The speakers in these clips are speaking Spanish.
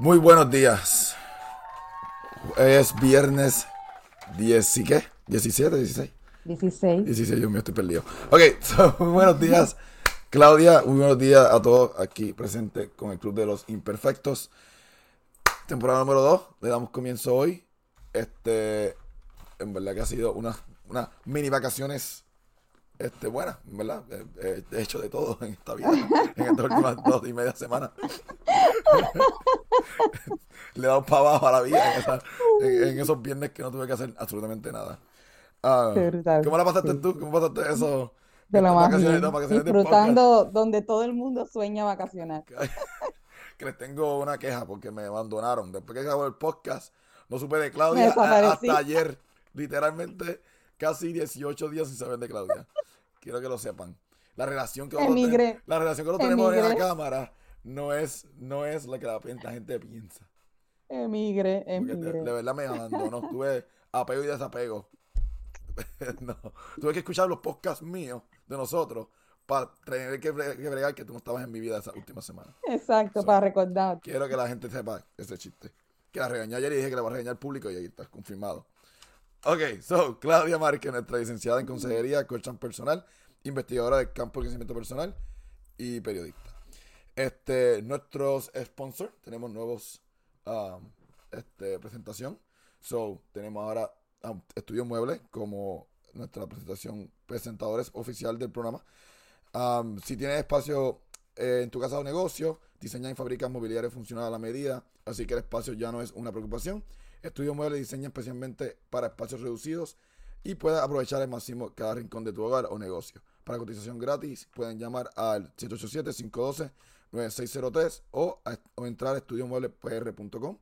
Muy buenos días. Es viernes 10 y qué? 17, 16. 16. 16, yo me estoy perdido. Ok, so, muy buenos días, Claudia. Muy buenos días a todos aquí presentes con el Club de los Imperfectos. Temporada número 2. Le damos comienzo hoy. Este, en verdad que ha sido una, una mini vacaciones este, buenas, en verdad. He, he hecho de todo en esta vida, en estas últimas dos y media semanas. Le he dado para abajo a la vida en, esa- en- en esos viernes que no tuve que hacer absolutamente nada. Ah, ¿Cómo la pasaste sí. tú? ¿Cómo pasaste eso? De más vacaciones? Disfrutando donde todo el mundo sueña vacacionar. que les tengo una queja porque me abandonaron. Después que acabó el podcast, no supe de Claudia a- hasta ayer. Literalmente casi 18 días sin saber de Claudia. Quiero que lo sepan. La relación que nosotros, la relación que nosotros tenemos en la cámara no es, no es la que la, la gente piensa. Emigre, de, emigre. de verdad me abandonó. Tuve apego y desapego. no. Tuve que escuchar los podcasts míos de nosotros para tener que, bre- que bregar que tú no estabas en mi vida esa última semana. Exacto, So, para recordar. Quiero que la gente sepa ese chiste. Que la regañé ayer y dije que la voy a regañar al público y ahí está confirmado. Ok, so, Claudia Márquez, nuestra licenciada en consejería, coach personal, investigadora del campo de crecimiento personal y periodista. Este, nuestros sponsors, tenemos nuevos um, este, presentación. So, tenemos ahora um, Estudio Mueble como nuestra presentación presentadores oficial del programa. Um, si tienes espacio eh, en tu casa o negocio, diseñan y fabrican mobiliario funcional a la medida, así que el espacio ya no es una preocupación. Estudio Mueble diseña especialmente para espacios reducidos y puedes aprovechar al máximo cada rincón de tu hogar o negocio. Para cotización gratis pueden llamar al 787-512-9603 o, a- o entrar a estudiomueblepr.com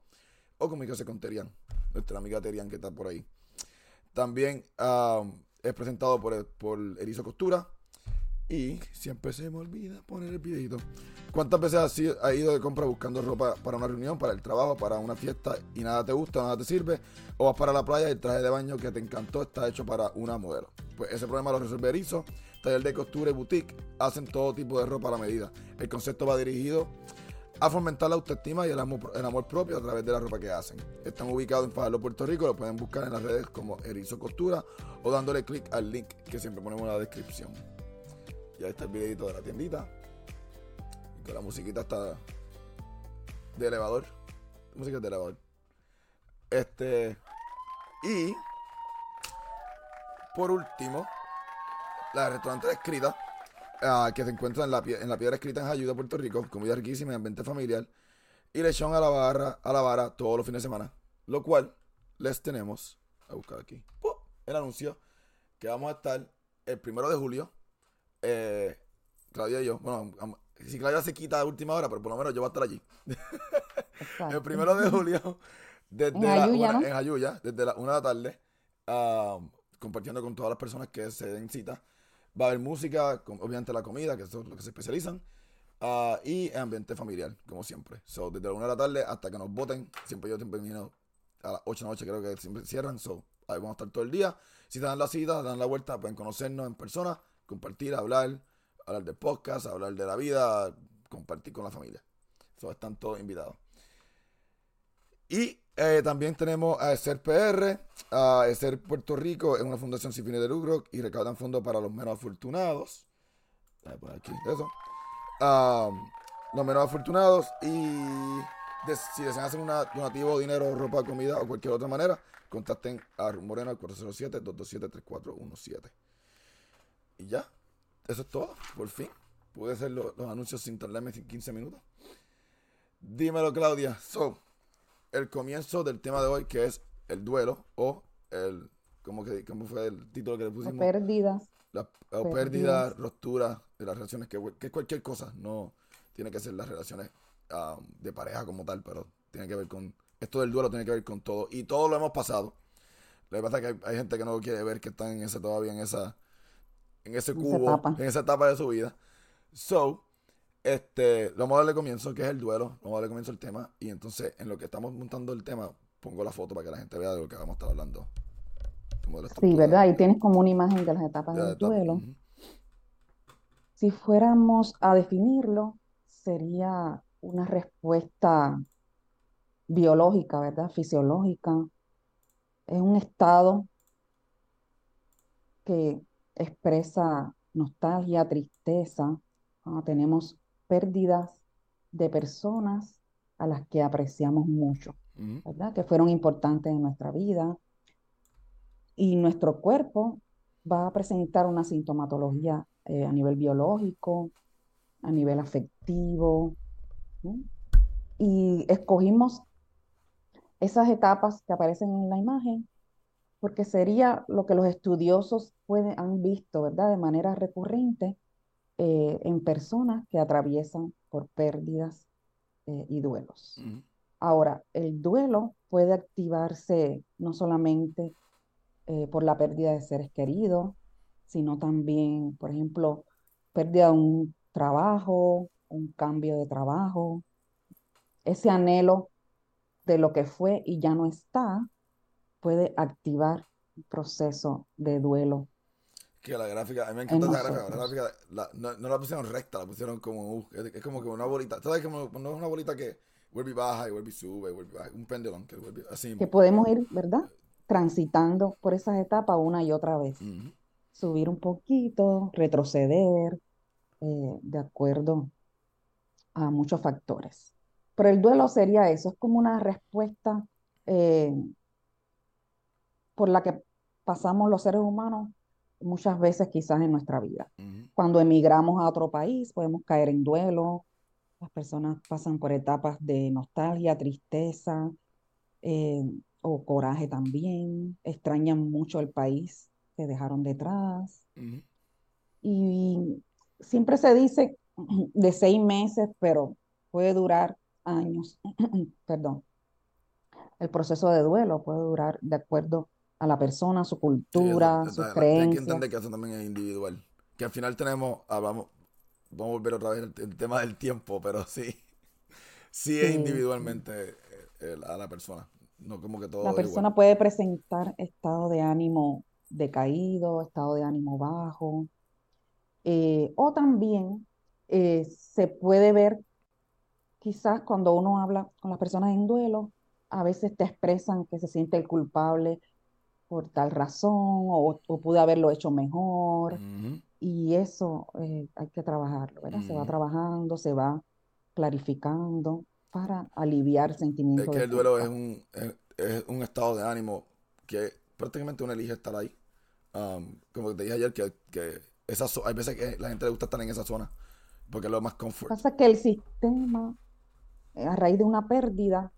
o comunicarse con Terian, nuestra amiga Terian que está por ahí. También um, es presentado por, por Erizo Costura. Y siempre se me olvida poner el videito. ¿Cuántas veces has ido, de compra buscando ropa para una reunión, para el trabajo, para una fiesta y nada te gusta, nada te sirve? O vas para la playa y el traje de baño que te encantó está hecho para una modelo. Pues ese problema lo resuelve Erizo. Taller de costura y boutique hacen todo tipo de ropa a la medida. El concepto va dirigido a fomentar la autoestima y el amor, el amor propio a través de la ropa que hacen. Están ubicados en Fajardo, Puerto Rico. Lo pueden buscar en las redes como Erizo Costura o dándole clic al link que siempre ponemos en la descripción. Ya está el videito de la tiendita. Y con la musiquita está de elevador. Música de elevador. Este. Y. Por último, la restaurante escrita. ah, que se encuentra en la, en la piedra escrita en Ayuda, Puerto Rico. Comida riquísima y ambiente familiar. Y lechón a la barra, a la vara todos los fines de semana. Lo cual les tenemos. A buscar aquí. El anuncio. Que vamos a estar el primero de julio eh, Claudia y yo, bueno, si Claudia se quita a última hora, pero por lo menos yo voy a estar allí. El primero de julio, desde En la Jayuya, una, ¿no? en Jayuya, desde la una de la tarde, compartiendo con todas las personas que se den cita. Va a haber música, obviamente la comida, que eso es lo que se especializan, ah, y ambiente familiar, como siempre. So, desde la una de la tarde hasta que nos voten, siempre yo termino a las 8 de la noche, creo que siempre cierran, so, ahí vamos a estar todo el día. Si te dan la cita, dan la vuelta, pueden conocernos en persona, compartir, hablar, hablar de podcast, hablar de la vida, compartir con la familia. So, están todos invitados. Y eh, también tenemos a Ser PR, a Ser Puerto Rico, es una fundación sin fines de lucro y recaudan fondos para los menos afortunados. A poner aquí eso. Ah, los menos afortunados y si desean hacer un donativo, dinero, ropa, comida o cualquier otra manera, contacten a Moreno al 407-227-3417. Y ya, eso es todo, por fin. Pude hacer lo- los anuncios sin tardarme 15 minutos. Dímelo, Claudia. So, el comienzo del tema de hoy, que es el duelo o el. ¿Cómo, que, cómo fue el título que le O pusimos? pérdidas. La, la pérdida, ruptura de las relaciones, que, que es cualquier cosa, no tiene que ser las relaciones ah, de pareja como tal, pero tiene que ver con, esto del duelo tiene que ver con todo, y todo lo hemos pasado. Lo que pasa es que hay, hay gente que no quiere ver que están en ese todavía en esa, en ese En esa cubo, etapa. en esa etapa de su vida. So, este, vamos a darle comienzo, que es el duelo, vamos a darle comienzo al tema, y entonces en lo que estamos montando el tema, pongo la foto para que la gente vea de lo que vamos a estar hablando. Sí, ¿verdad? Ahí tienes como una imagen de las etapas de del etapa. duelo. Si fuéramos a definirlo, sería una respuesta biológica, ¿verdad? Fisiológica. Es un estado que expresa nostalgia, tristeza, cuando tenemos pérdidas de personas a las que apreciamos mucho. ¿verdad? Que fueron importantes en nuestra vida. Y nuestro cuerpo va a presentar una sintomatología eh, a nivel biológico, a nivel afectivo. Y escogimos esas etapas que aparecen en la imagen porque sería lo que los estudiosos pueden, han visto, ¿verdad? De manera recurrente eh, en personas que atraviesan por pérdidas eh, y duelos. Ahora, el duelo puede activarse no solamente eh, por la pérdida de seres queridos, sino también, por ejemplo, pérdida de un trabajo, un cambio de trabajo, ese anhelo de lo que fue y ya no está, puede activar un proceso de duelo. Que la gráfica, a mí me encanta En esa gráfica. La gráfica la- no, no la pusieron recta, la pusieron como, uh, es, es como que una bolita. ¿Sabes? Como, no es una bolita que vuelve y baja y vuelve y sube, vuelve y baja. Un pendulum que vuelve así. que podemos ir, ¿verdad? Transitando por esas etapas una y otra vez. Subir un poquito, retroceder, eh, de acuerdo a muchos factores. Pero el duelo sería eso, es como una respuesta eh, por la que pasamos los seres humanos muchas veces quizás en nuestra vida. Cuando emigramos a otro país, podemos caer en duelo. Las personas pasan por etapas de nostalgia, tristeza eh, o coraje también. Extrañan mucho el país que dejaron detrás. Y siempre se dice de seis meses, pero puede durar años. Perdón. El proceso de duelo puede durar de acuerdo a la persona, su Sí, eso- cultura, eso- sus hay que creencias. entender que eso también es individual. Que al final tenemos, hablamos, vamos a volver otra vez el, el tema del tiempo, pero sí, sí es Sí, sí. individualmente eh, el- a la persona. No como que todo La igual. persona puede presentar estado de ánimo decaído, estado de ánimo bajo, eh, o también eh, se puede ver, quizás cuando uno habla con las personas en duelo, a veces te expresan que se siente el culpable por tal razón o, o pude haberlo hecho mejor, y eso eh, hay que trabajarlo, ¿verdad? Se va trabajando, se va clarificando para aliviar el Es que de el duelo es un, es, es un estado de ánimo que prácticamente uno elige estar ahí. Um, como te dije ayer, que, que esa hay veces que la gente le gusta estar en esa zona porque es lo más comfort. Pasa que el sistema, eh, a raíz de una pérdida,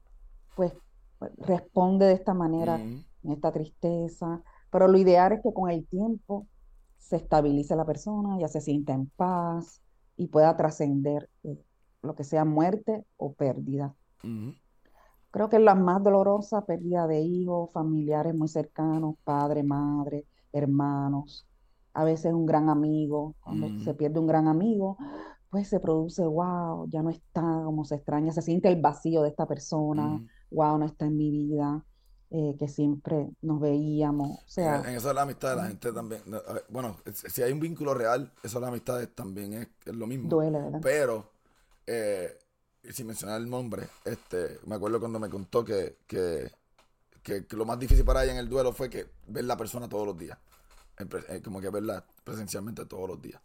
pues pues, responde de esta manera. En esta tristeza, pero lo ideal es que con el tiempo se estabilice la persona, ya se sienta en paz y pueda trascender eh, lo que sea muerte o pérdida. Creo que es la más dolorosa, pérdida de hijos, familiares muy cercanos, padre, madre, hermanos, a veces un gran amigo, cuando se pierde un gran amigo, pues se produce, wow, ya no está, como se extraña, se siente el vacío de esta persona, wow, no está en mi vida, eh, que siempre nos veíamos, o En, sea, en eso de la amistad, la mm, gente también. no, a ver, Bueno, si hay un vínculo real, eso de las amistades también es, es lo mismo. duele, ¿verdad? Pero, eh, sin mencionar el nombre, este, me acuerdo cuando me contó que, que, que- que lo más difícil para ella en el duelo fue que ver la persona todos los días. Eh, como que verla presencialmente todos los días.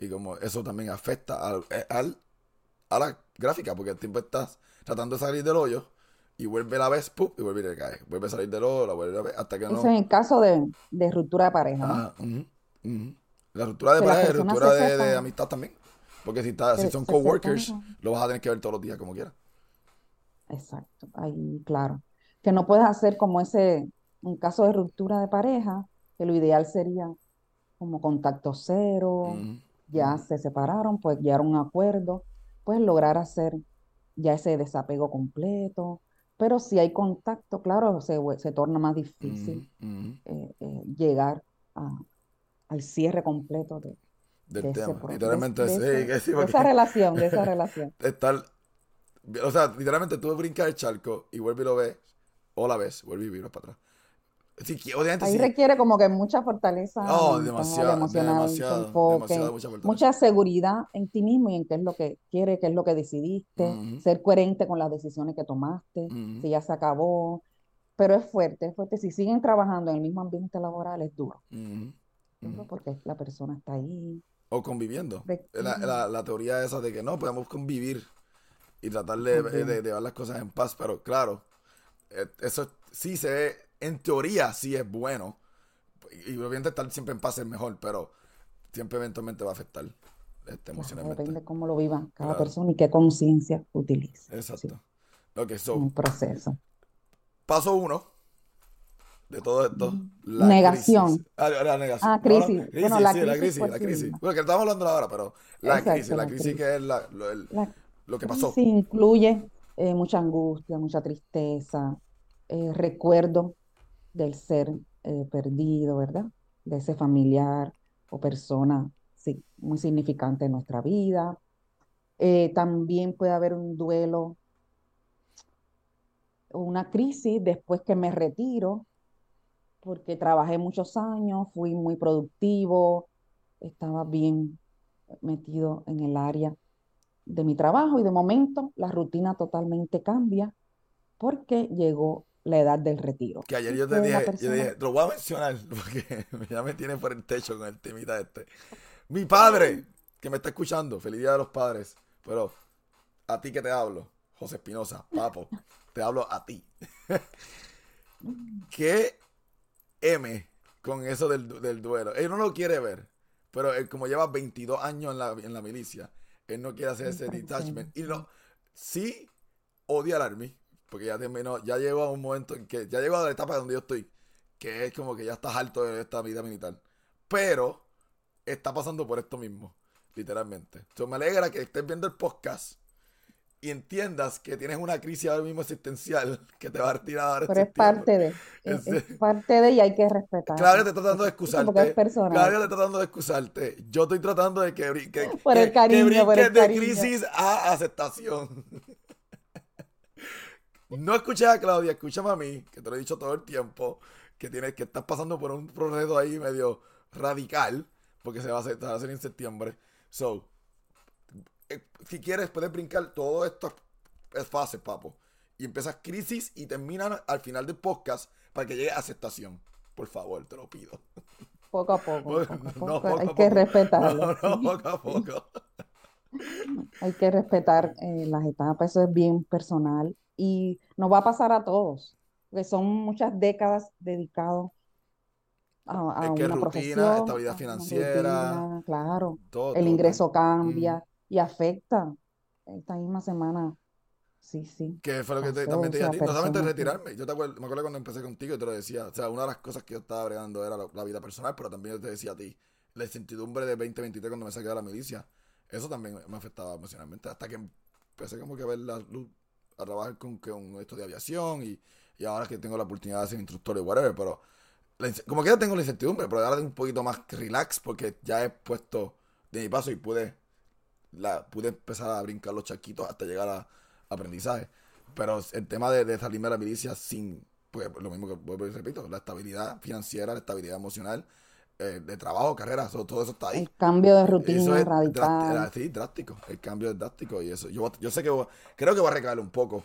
Y como eso también afecta al, eh, al- a la gráfica, porque el tiempo estás tratando de salir del hoyo y vuelve la vez, ¡pum! y vuelve y le cae. Vuelve a salir del la vuelve a ver, hasta que Eso no. es en caso de, de ruptura de pareja, ¿no? Ajá, ujú, ujú. La ruptura de pareja personas ruptura de, de amistad también. Porque si, está, si son coworkers, lo vas a tener que ver todos los días como quieras. Exacto, ahí, claro. Que no puedes hacer como ese, en caso de ruptura de pareja, que lo ideal sería como contacto cero, ya se separaron, pues llegar a un acuerdo, pues lograr hacer ya ese desapego completo. Pero si hay contacto, claro, se, se torna más difícil ujú, ujú. eh, eh, llegar a- al cierre completo de, Del de tema. Literalmente, de sí, ese- esa relación, de esa relación. estar. O sea, literalmente tú brincas el charco y vuelves y lo ves, o la ves, vuelves y viras para atrás. Sí, obviamente Ahí sí. requiere como que mucha fortaleza Oh, demasiado, emocional, demasiado, enfoque, demasiado, mucha fortaleza. mucha seguridad en ti mismo y en qué es lo que quieres, qué es lo que decidiste, Ujú. ser coherente con las decisiones que tomaste, Ujú. si ya se acabó. Pero es fuerte, es fuerte. Si siguen trabajando en el mismo ambiente laboral, es duro. Duro Ujú. porque la persona está ahí. O conviviendo. La, la, la teoría esa de que no, podemos convivir y tratar de, de- de llevar las cosas en paz, pero claro, eh, eso sí se en teoría sí es bueno. Y obviamente estar siempre en paz es mejor, pero siempre eventualmente va a afectar este, emocionalmente. depende cómo lo viva cada Claro. persona y qué conciencia utilice. Sí, Exacto. Ok, en so, el proceso. paso uno de todo esto, la Negación. crisis. Ah, la negación. Ah, No, no, crisis. Bueno, la sí, la crisis crisis, por la sí crisis. misma. Bueno, que estamos hablando ahora, pero la Exacto, crisis, la la crisis crisis. que es la- lo, el- La lo que pasó. crisis incluye eh, mucha angustia, mucha tristeza, eh, recuerdo del ser eh, perdido, ¿verdad? De ese familiar o persona sí, muy significante en nuestra vida. Eh, también puede haber un duelo o una crisis después que me retiro, porque trabajé muchos años, fui muy productivo, estaba bien metido en el área de mi trabajo y de momento la rutina totalmente cambia porque llegó la edad del retiro. Que ayer yo te dije, yo dije, lo voy a mencionar porque ya me tiene por el techo con el temita este. Mi padre, que me está escuchando, feliz día de los padres, pero a ti que te hablo, José Espinosa, papo, te hablo a ti. ¿Qué M con eso del, del duelo? Él no lo quiere ver, pero él como lleva 22 años en la, en la milicia, él no quiere hacer ese detachment. Y no, sí odia al Army, porque ya terminó, ya llegó a un momento en que, ya llegó a la etapa donde yo estoy, que es como que ya estás harto de esta vida militar. Pero está pasando por esto mismo, literalmente. Entonces me alegra que estés viendo el podcast y entiendas que tienes una crisis ahora mismo existencial que te va a retirar Pero es septiembre. parte de, es, es parte de y hay que respetar. Claro que estoy tratando de Porque es excusarte. personal. Claro que estoy tratando de excusarte. Yo estoy tratando de que, que, Por el cariño, que por el de cariño. crisis a aceptación. No escuches a Claudia, escúchame a mí, que te lo he dicho todo el tiempo, que tienes, que estás pasando por un proceso ahí medio radical, porque se va a hacer, va a hacer en septiembre. So, eh, si quieres, puedes brincar todas estas fases, papo. Y empiezas crisis y terminan al final del podcast para que llegue a aceptación. Por favor, te lo pido. Poco a poco, No, poco a no, poco, poco a hay poco. que respetarlo. No, no, poco a poco. Hay que respetar eh, las etapas, eso es bien personal y nos va a pasar a todos, porque son muchas décadas dedicados a, a Es que una rutina, profesión, estabilidad financiera, rutina, claro, Todo, el todo ingreso cambia. cambia y afecta. Esta misma semana, sí, sí, Que fue lo que te- también te dije a ti. No solamente retirarme. Yo te acuerdo, me acuerdo cuando empecé contigo y te lo decía. O sea, una de las cosas que yo estaba bregando era la, la vida personal, pero también yo te decía a ti. La incertidumbre de 2023 cuando me saqué de la milicia. Eso también me afectaba emocionalmente. Hasta que empecé como que a ver la luz, a trabajar con, con esto de aviación y, y ahora que tengo la oportunidad de ser instructor y whatever. Pero como que tengo la incertidumbre, pero ahora tengo un poquito más relax porque ya he puesto de mi paso y pude la, pude empezar a brincar los charquitos hasta llegar a aprendizaje. Pero el tema de, salirme de la milicia sin, pues lo mismo que repito, la estabilidad financiera, la estabilidad emocional, eh, de trabajo, carrera, eso- todo eso está ahí. el cambio de Eso rutina es radical. drasti- sí, drástico. El cambio es drástico y eso. Yo, yo sé que voy- creo que voy a recaer un poco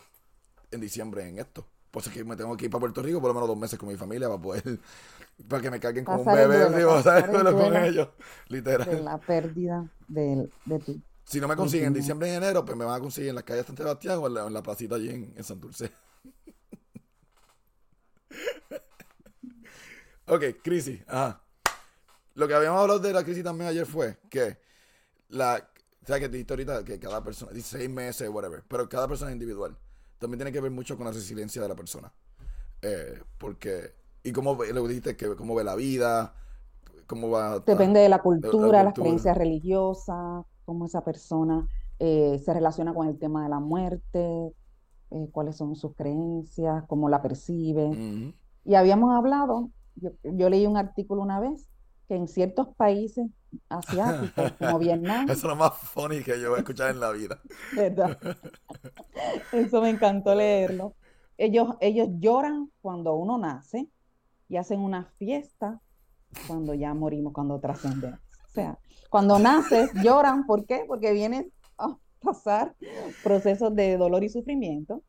en diciembre en esto. Por eso es que me tengo que ir para Puerto Rico por lo menos dos meses con mi familia para poder, para que me carguen como un bebé, pasar ¿sabes? con ellos, de literal. la pérdida de, de tu Si no me consiguen en diciembre y enero, pues me van a conseguir en las calles de San Sebastián o en la, en la placita allí en, en Santurce. ok, crisis. Ajá. Lo que habíamos hablado de la crisis también ayer fue que la. O sea, que te dijiste ahorita que cada persona, 16 meses, whatever, pero cada persona es individual. También tiene que ver mucho con la resiliencia de la persona. Eh, porque. Y cómo ve- lo dijiste, que cómo ve la vida, cómo va. Depende de la la cultura, las creencias religiosas, cómo esa persona eh, se relaciona con el tema de la muerte, eh, cuáles son sus creencias, cómo la percibe. Y habíamos hablado, yo, yo leí un artículo una vez, que en ciertos países asiáticos, como Vietnam, Eso es lo más funny que yo voy a escuchar en la vida. ¿verdad? Eso me encantó leerlo. Ellos, ellos lloran cuando uno nace, y hacen una fiesta cuando ya morimos, cuando trascendemos. O sea, cuando naces lloran, ¿por qué? Porque vienes a pasar procesos de dolor y sufrimiento.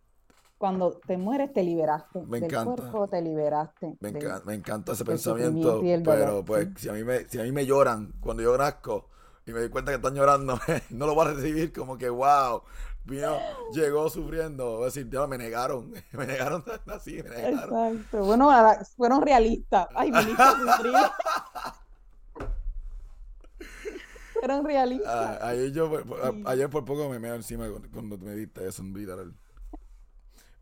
Cuando te mueres, te liberaste Me del encanta. cuerpo, te liberaste. Me, del- enca- me encanta ese pensamiento, pero pues sí. si a, mí me, si a mí me lloran cuando yo nazco y me doy cuenta que están llorando, no lo voy a recibir como que, wow, vino, llegó sufriendo. Voy a decir, me negaron, me negaron así, me negaron. Exacto. Bueno, ahora fueron realistas. Ay, viniste a sufrir. Fueron realistas. Ah, ayer, yo, a- Sí. ayer por poco me meo encima cuando, me diste eso en vida.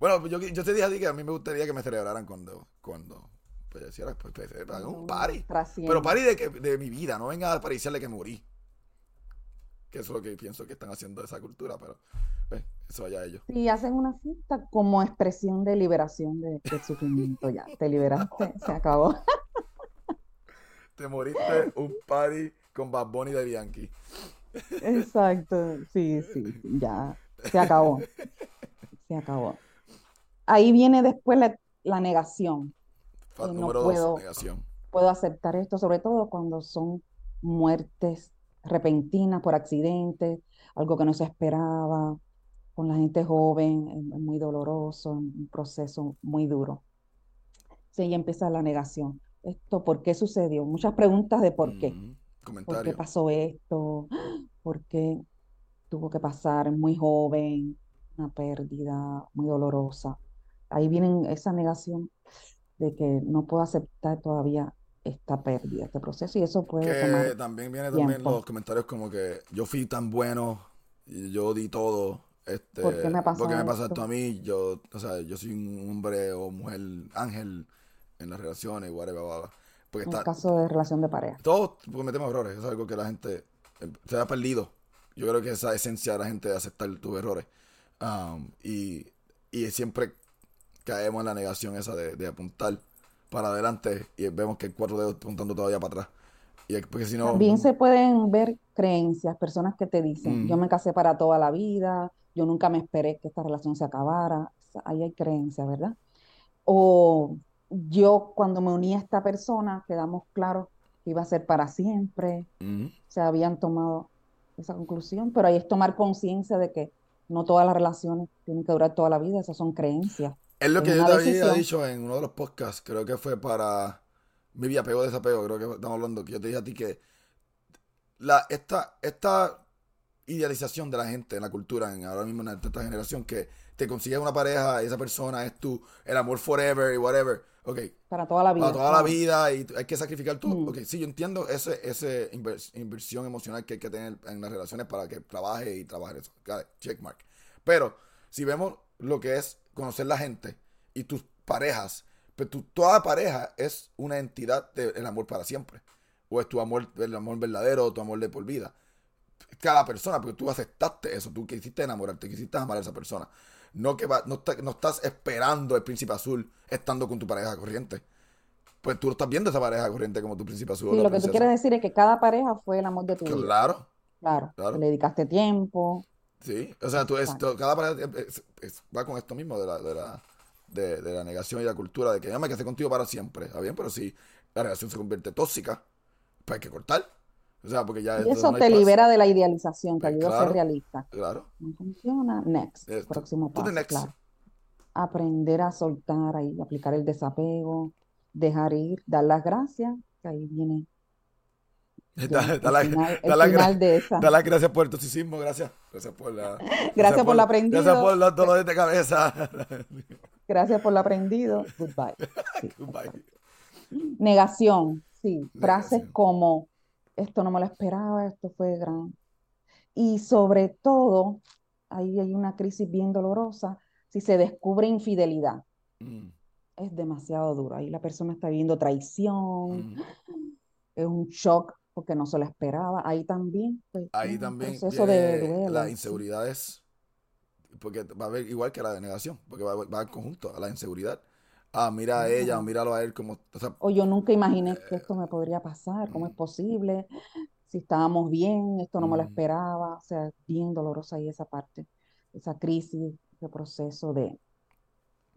Bueno, yo, yo te dije a ti que a mí me gustaría que me celebraran cuando, cuando pues, hiciera, pues, pues, hagan un party. Trasciende. Pero party de, que, de mi vida, no venga a pariciarle que morí. Que eso es lo que pienso que están haciendo de esa cultura, pero pues, eso allá ellos. Sí, hacen una fiesta como expresión de liberación de- del sufrimiento. Ya, te liberaste, se acabó. Te moriste un party con Bad Bunny de Bianchi. Exacto, sí, sí, ya, se acabó. Se acabó. Ahí viene después la, la negación. Eh, no número puedo. dos, negación. Puedo aceptar esto, sobre todo cuando son muertes repentinas por accidentes, algo que no se esperaba, con la gente joven, es muy doloroso, un proceso muy duro. Sí, y empieza la negación. Esto, ¿por qué sucedió? Muchas preguntas de por qué. Ujú. ¿Por qué pasó esto? ¿Por qué tuvo que pasar muy joven? Una pérdida muy dolorosa. Ahí viene esa negación de que no puedo aceptar todavía esta pérdida, este proceso, y eso puede Que tomar también viene también tiempo. los comentarios como que yo fui tan bueno y yo di todo. Este, ¿Por qué me pasa ¿por qué me pasa esto? a mí? Yo, o sea, yo soy un hombre o mujer ángel en las relaciones, whatever, bla. Porque en el está, caso de relación de pareja. todos cometemos errores, es algo que la gente eh, se ha perdido. Yo creo que esa esencia de la gente de aceptar tus errores. Um, y, y siempre caemos en la negación esa de, de apuntar para adelante y vemos que hay cuatro dedos apuntando todavía para atrás. Y porque si no, También se pueden ver creencias, personas que te dicen, yo Mm. me casé para toda la vida, yo nunca me esperé que esta relación se acabara. O sea, Ahí hay creencias, ¿verdad? O yo cuando me uní a esta persona, quedamos claros que iba a ser para siempre. Ujú. Se habían tomado esa conclusión, pero ahí es tomar conciencia de que no todas las relaciones tienen que durar toda la vida, esas son creencias. Es lo que yo te había dicho en uno de los podcasts, creo que fue para mi apego desapego, creo que estamos hablando, que yo te dije a ti que la, esta, esta idealización de la gente en la cultura, en ahora mismo en esta generación, que te consigues una pareja y esa persona es tu, el amor forever y whatever, ok, Para toda la vida. para toda la vida y hay que sacrificar todo. Mm. Ok, sí, yo entiendo ese, ese invers- inversión emocional que hay que tener en las relaciones para que trabaje y trabaje eso. Checkmark. Pero si vemos lo que es conocer la gente y tus parejas, pues tu, toda pareja es una entidad del amor para siempre. O es tu amor, el amor verdadero, o tu amor de por vida. Cada persona, porque tú aceptaste eso, tú quisiste enamorarte, quisiste amar a esa persona. No que va, no, está- no estás esperando el príncipe azul estando con tu pareja corriente. Pues tú estás viendo esa pareja corriente como tu príncipe azul Sí, lo que tú quieres decir es que cada pareja fue el amor de tu vida. Claro, Claro, Claro. que le dedicaste tiempo. Sí. O sea, tú es- Exacto. cada pareja es- es- va con esto mismo de la, de la, de, de la negación y la cultura de que yo me casé contigo para siempre. Está bien, pero si la relación se convierte tóxica, pues hay que cortar. O sea, porque ya Y eso no te libera de la idealización, te Pues ayuda a ser realista. Claro. No funciona, next, Eh, tú- próximo tú paso, next. claro. Aprender a soltar ahí, aplicar el desapego, dejar ir, dar las gracias, que ahí viene ya Da, el da la- final, da el la gra- final de esa. da las gracias por el toxicismo, gracias. Gracias por la. Gracias por lo aprendido. Gracias por los dolores de cabeza. Gracias por lo aprendido. Goodbye. Sí, Goodbye. Negación, sí. Frases como esto no me lo esperaba, esto fue gran. Y sobre todo, ahí hay una crisis bien dolorosa, si se descubre infidelidad. Mm, Es demasiado duro. Ahí la persona está viviendo traición, mm. es un shock porque no se lo esperaba. Ahí también, pues, Ahí también proceso de viene duelo. las inseguridades, porque va a haber igual que la denegación, porque va, va en conjunto a la inseguridad. Ah, mira a ella, o míralo a él como, o sea, O yo nunca imaginé que esto me podría pasar, ¿cómo es posible? Si estábamos bien, esto no me lo esperaba. O sea, bien dolorosa ahí esa parte, esa crisis, ese proceso de,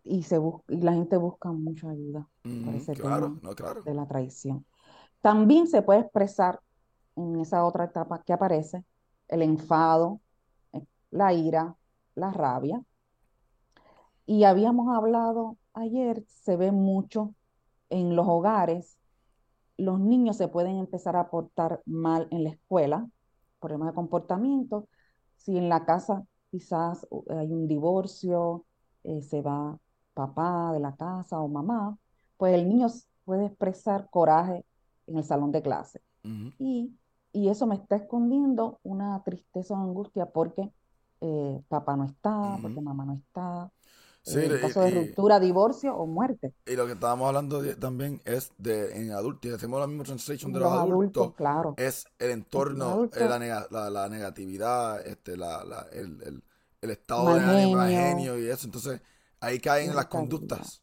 y, se y la gente busca mucha ayuda por ese claro, no, claro. de la traición. También se puede expresar en esa otra etapa que aparece el enfado, eh, la ira, la rabia. Y habíamos hablado ayer, se ve mucho en los hogares, los niños se pueden empezar a portar mal en la escuela, problemas de comportamiento. Si en la casa quizás hay un divorcio, eh, se va papá de la casa o mamá, pues el niño puede expresar coraje en el salón de clase. y, y, eso me está escondiendo una tristeza o angustia porque eh, papá no está, porque mamá no está. en caso de ruptura, divorcio o muerte. Y lo que estábamos hablando también es de en adultos, y hacemos la misma translation de los, adultos, claro. es el entorno, eh, la, la, negatividad, este, la, la el, el, estado de ánimo, genio y eso. Entonces, ahí caen en las conductas,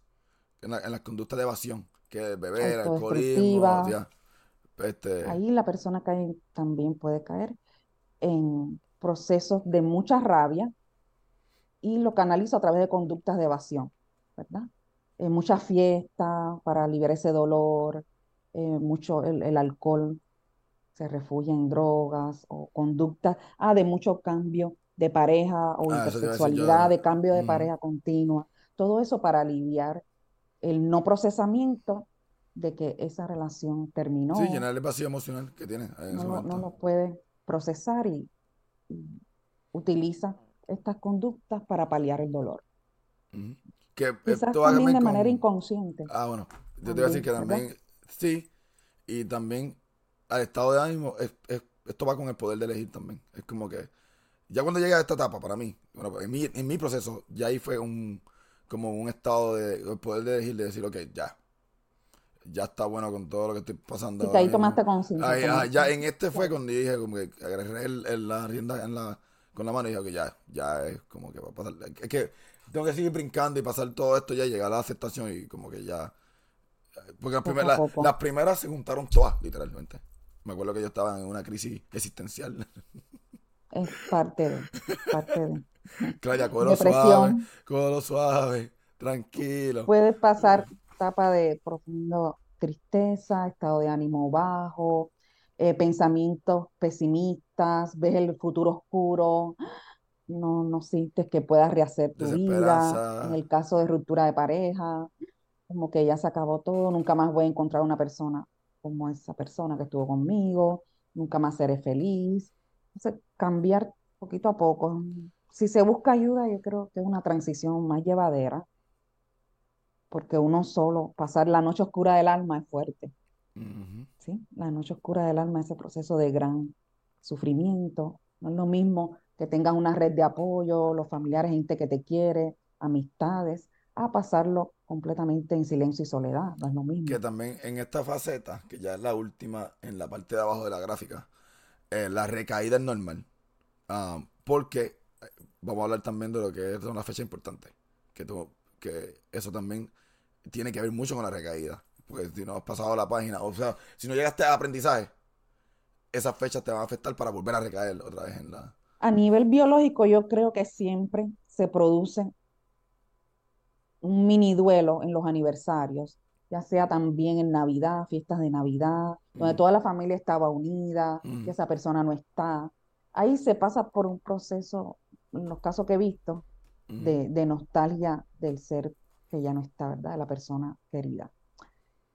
en, las conductas de evasión, que beber, alcoholismo, este... Ahí la persona cae, también puede caer en procesos de mucha rabia y lo canaliza a través de conductas de evasión, ¿verdad? Eh, mucha fiesta para aliviar ese dolor, eh, mucho el, alcohol se refugia en drogas o conductas, ah, de mucho cambio de pareja o ah, intersexualidad, de cambio de pareja continua, todo eso para aliviar el no procesamiento de que esa relación terminó. Sí, llenar el vacío emocional que tiene. no, no, lo puede procesar y, utiliza estas conductas para paliar el dolor. Que eh, Quizás también de manera inconsciente. Ah, bueno, yo te voy a decir que también, sí, y también al estado de ánimo, esto va con el poder de elegir también. Es como que ya cuando llega a esta etapa, para mí, bueno, en mi, en mi proceso, ya ahí fue un como un estado de poder de elegir, de decir, ok, ya. Ya está bueno con todo lo que estoy pasando. Y ahí tomaste conciencia. ya en este fue cuando dije, como que agarré el, la rienda en la, con la mano y dije, que ya, ya es como que va a pasar. Es que tengo que seguir brincando y pasar todo esto ya, llegar a la aceptación y como que ya. Porque las, primeras, las primeras se juntaron todas, literalmente. Me acuerdo que yo estaba en una crisis existencial. Es parte de, parte de. Claro, cógelo suave, suave, tranquilo. Puedes pasar etapa de profundo tristeza, estado de ánimo bajo, eh, pensamientos pesimistas, ves el futuro oscuro, no, no sientes que puedas rehacer tu vida. En el caso de ruptura de pareja, como que ya se acabó todo, nunca más voy a encontrar una persona como esa persona que estuvo conmigo, nunca más seré feliz. Entonces, cambiar poquito a poco. Si se busca ayuda, yo creo que es una transición más llevadera, porque uno solo, pasar la noche oscura del alma es fuerte. ¿sí? La noche oscura del alma, ese proceso de gran sufrimiento. No es lo mismo que tengas una red de apoyo, los familiares, gente que te quiere, amistades, a pasarlo completamente en silencio y soledad. No es lo mismo. Que también en esta faceta, que ya es la última, en la parte de abajo de la gráfica, eh, la recaída es normal. Ah, porque eh, vamos a hablar también de lo que es una fecha importante. Que, que eso también tiene que ver mucho con la recaída. Porque si no has pasado la página, o sea, si no llegaste a aprendizaje, esas fechas te van a afectar para volver a recaer otra vez en la... A nivel biológico, yo creo que siempre se produce un mini duelo en los aniversarios ya sea también en Navidad, fiestas de Navidad, donde toda la familia estaba unida, que esa persona no está. Ahí se pasa por un proceso, en los casos que he visto, de, nostalgia del ser que ya no está, ¿verdad? De la persona querida.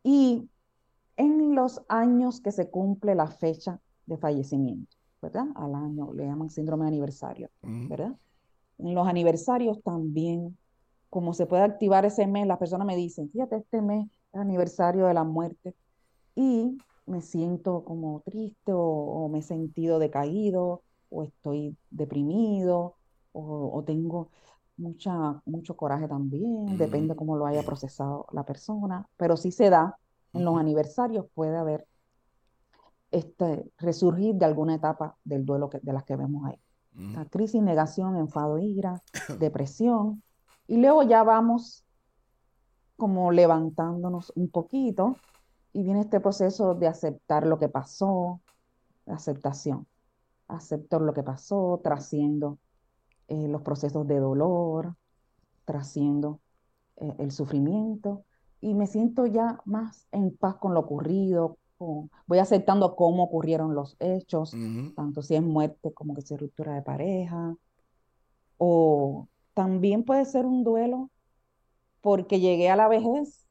Y en los años que se cumple la fecha de fallecimiento, ¿verdad? Al año, le llaman síndrome de aniversario, ¿verdad? En los aniversarios también, como se puede activar ese mes, las personas me dicen, fíjate, este mes aniversario de la muerte y me siento como triste o, me he sentido decaído o estoy deprimido o, tengo mucha, mucho coraje también, depende cómo lo haya procesado la persona, pero si se da en los aniversarios puede haber este resurgir de alguna etapa del duelo que, de las que vemos ahí. La crisis, negación, enfado, ira, depresión. Y luego ya vamos como levantándonos un poquito y viene este proceso de aceptar lo que pasó, aceptación. Acepto lo que pasó, trasciendo eh, los procesos de dolor, trasciendo eh, el sufrimiento y me siento ya más en paz con lo ocurrido, voy aceptando cómo ocurrieron los hechos, tanto si es muerte como que si es ruptura de pareja, o también puede ser un duelo porque llegué a la vejez.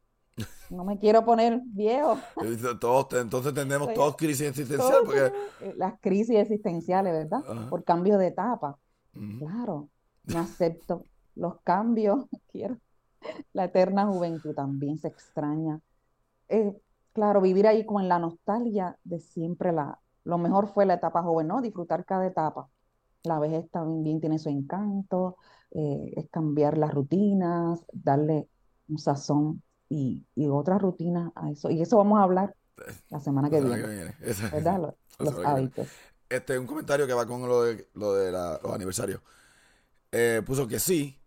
No me quiero poner viejo. Todos, entonces tenemos todos crisis existenciales. Porque... Eh, las crisis existenciales, ¿verdad? Por cambio de etapa. Claro, no acepto los cambios, quiero. La eterna juventud también se extraña. Eh, claro, vivir ahí como en la nostalgia de siempre la, lo mejor fue la etapa joven, ¿no? Disfrutar cada etapa. La vejez también tiene su encanto, eh, es cambiar las rutinas, darle un sazón y, y otra rutina a eso. Y eso vamos a hablar la semana que viene. ¿Verdad? Los, hábitos. Este, un comentario que va con lo de, lo de los aniversarios. Eh, puso que sí,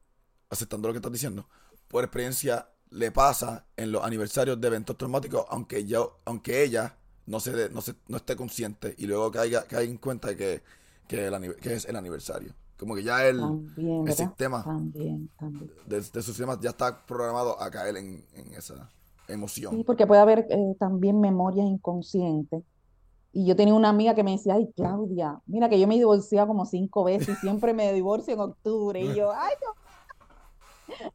aceptando lo que estás diciendo, por experiencia le pasa en los aniversarios de eventos traumáticos, aunque yo, aunque ella no se, no, se, no esté consciente y luego caiga, caiga en cuenta de que, que, que es el aniversario. Como que ya el, el sistema De, su sistema ya está programado a caer en, en esa emoción. Sí, porque puede haber eh, también memorias inconscientes. Y yo tenía una amiga que me decía, ay, Claudia, mira que yo me he divorciado como cinco veces y siempre me divorcio en octubre. Y yo, ay,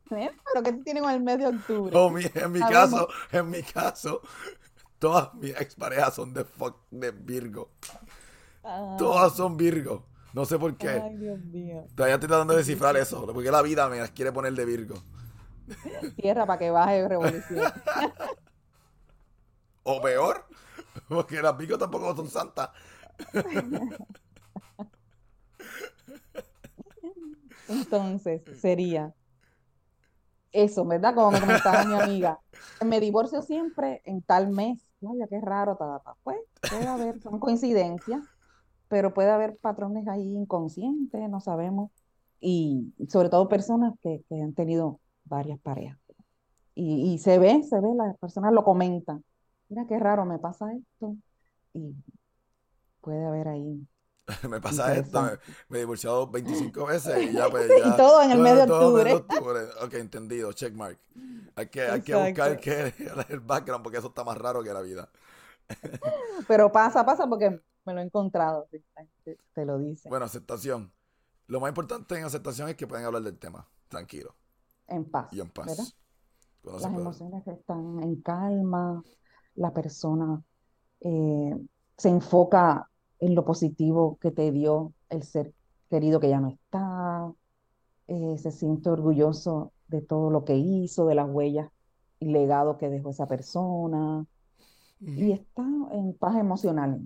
pero ¿qué tiene con el mes de octubre? En mi caso, en mi caso, todas mis exparejas son de, de Virgo. Ah. Todas son Virgo. No sé por qué. Ay, Dios mío. Todavía estoy tratando de descifrar eso. Porque la vida me las quiere poner de Virgo. Tierra para que baje revolución. o peor, porque las Virgo tampoco son santas. Entonces, sería eso, ¿verdad? Como me comentaba mi amiga. Me divorcio siempre en tal mes. Vaya, qué raro, Pues puede haber, son coincidencias, pero puede haber patrones ahí inconscientes, no sabemos. Y sobre todo personas que, han tenido varias parejas. Y, y, se ve, se ve, las personas lo comentan. Mira qué raro, me pasa esto. Y puede haber ahí me pasa esto, me, he divorciado 25 veces y ya pues y todo en el mes de octubre. Ok, entendido, checkmark. Hay que, hay que buscar que, el background porque eso está más raro que la vida. Pero pasa, pasa porque me lo he encontrado, te, lo dice. Bueno, aceptación. Lo más importante en aceptación es que pueden hablar del tema, tranquilo. En paz. Y en paz. Las emociones están en calma, la persona eh, se enfoca en lo positivo que te dio el ser querido que ya no está, eh, se siente orgulloso de todo lo que hizo, de las huellas y legado que dejó esa persona, y está en paz emocional,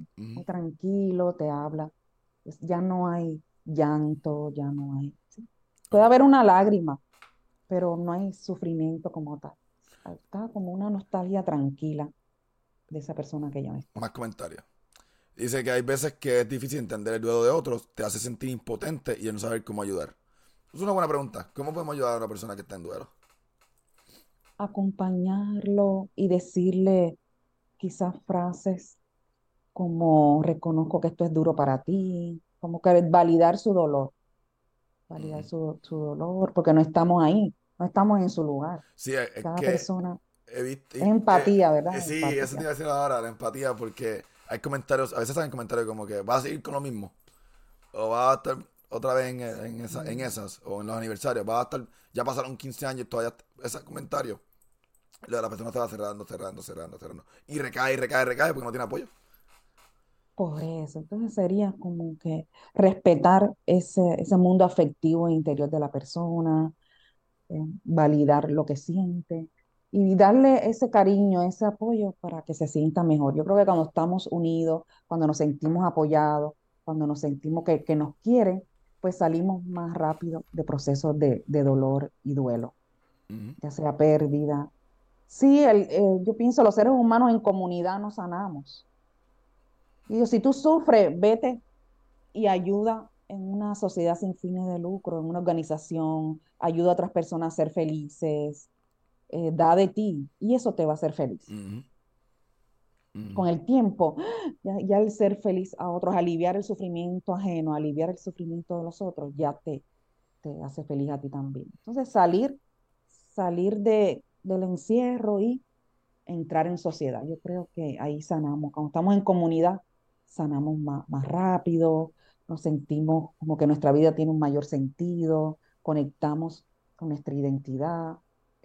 tranquilo, te habla, ya no hay llanto, ya no hay... Puede haber una lágrima, pero no hay sufrimiento como tal. Está como una nostalgia tranquila de esa persona que ya no está. Más comentarios. Dice que hay veces que es difícil entender el duelo de otros, te hace sentir impotente y no saber cómo ayudar. Es una buena pregunta. ¿Cómo podemos ayudar a una persona que está en duelo? Acompañarlo y decirle quizás frases como reconozco que esto es duro para ti, como que validar su dolor, validar su, dolor, porque no estamos ahí, no estamos en su lugar. Sí, es Cada persona. Empatía, ¿verdad? sí, eso te iba a decir ahora, la empatía, porque hay comentarios, a veces salen comentarios como que va a seguir con lo mismo. O va a estar otra vez en, en, en esas, o en los aniversarios. Va a estar, ya pasaron 15 años y todavía esos comentarios. La persona va cerrando, cerrando, cerrando, cerrando. Y recae, recae, recae porque no tiene apoyo. Por eso, entonces sería como que respetar ese, ese mundo afectivo interior de la persona, eh, validar lo que siente, y darle ese cariño, ese apoyo para que se sienta mejor. Yo creo que cuando estamos unidos, cuando nos sentimos apoyados, cuando nos sentimos que, nos quieren, pues salimos más rápido de procesos de, dolor y duelo, ya sea pérdida. Sí, el, yo pienso, los seres humanos en comunidad nos sanamos. Y si tú sufres, vete y ayuda en una sociedad sin fines de lucro, en una organización, ayuda a otras personas a ser felices, eh, da de ti y eso te va a hacer feliz. Con el tiempo, ya, el ser feliz a otros, aliviar el sufrimiento ajeno, aliviar el sufrimiento de los otros, ya te, te hace feliz a ti también. Entonces salir salir de, del encierro y entrar en sociedad. Yo creo que ahí sanamos. Cuando estamos en comunidad, sanamos más, más rápido, nos sentimos como que nuestra vida tiene un mayor sentido, conectamos con nuestra identidad,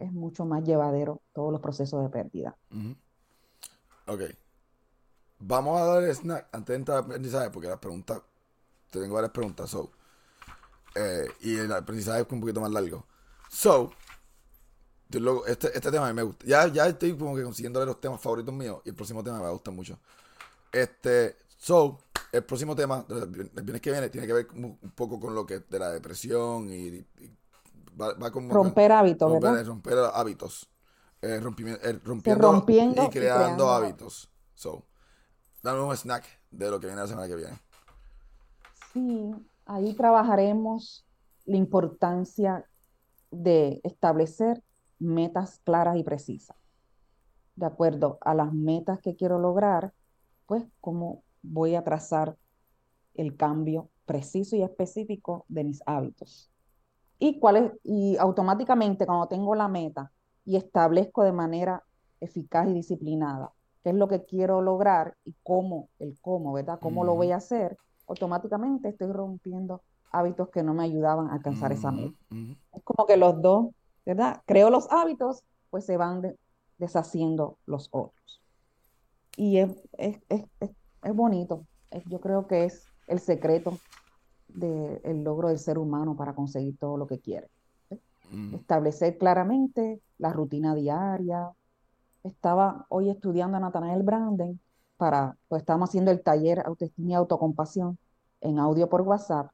es mucho más llevadero todos los procesos de pérdida. Ok. Vamos a dar el snack antes de entrar al aprendizaje, porque las preguntas, te tengo varias preguntas, so. Eh, y el aprendizaje es un poquito más largo. So, este, este tema me gusta. Ya, ya estoy como que consiguiendo los temas favoritos míos y el próximo tema me va a gustar mucho. Este, so, el próximo tema, el viernes que viene, tiene que ver un poco con lo que de la depresión y, va, como romper hábitos, romper, ¿verdad? Romper hábitos. Eh, eh rompiendo, y creando hábitos. So, dame un snack de lo que viene la semana que viene. Sí, ahí trabajaremos la importancia de establecer metas claras y precisas. De acuerdo a las metas que quiero lograr, pues cómo voy a trazar el cambio preciso y específico de mis hábitos. Y, cuál y automáticamente cuando tengo la meta y establezco de manera eficaz y disciplinada qué es lo que quiero lograr y cómo, el cómo, ¿verdad? Cómo lo voy a hacer, automáticamente estoy rompiendo hábitos que no me ayudaban a alcanzar esa meta. Es como que los dos, ¿verdad? Creo los hábitos, pues se van deshaciendo los otros. Y es, es, es, es bonito. yo creo que es el secreto del logro del ser humano para conseguir todo lo que quiere. Mm. Establecer claramente la rutina diaria. Estaba hoy estudiando a Nathanael Branden para, pues estábamos haciendo el taller Autoestima y Autocompasión en audio por WhatsApp.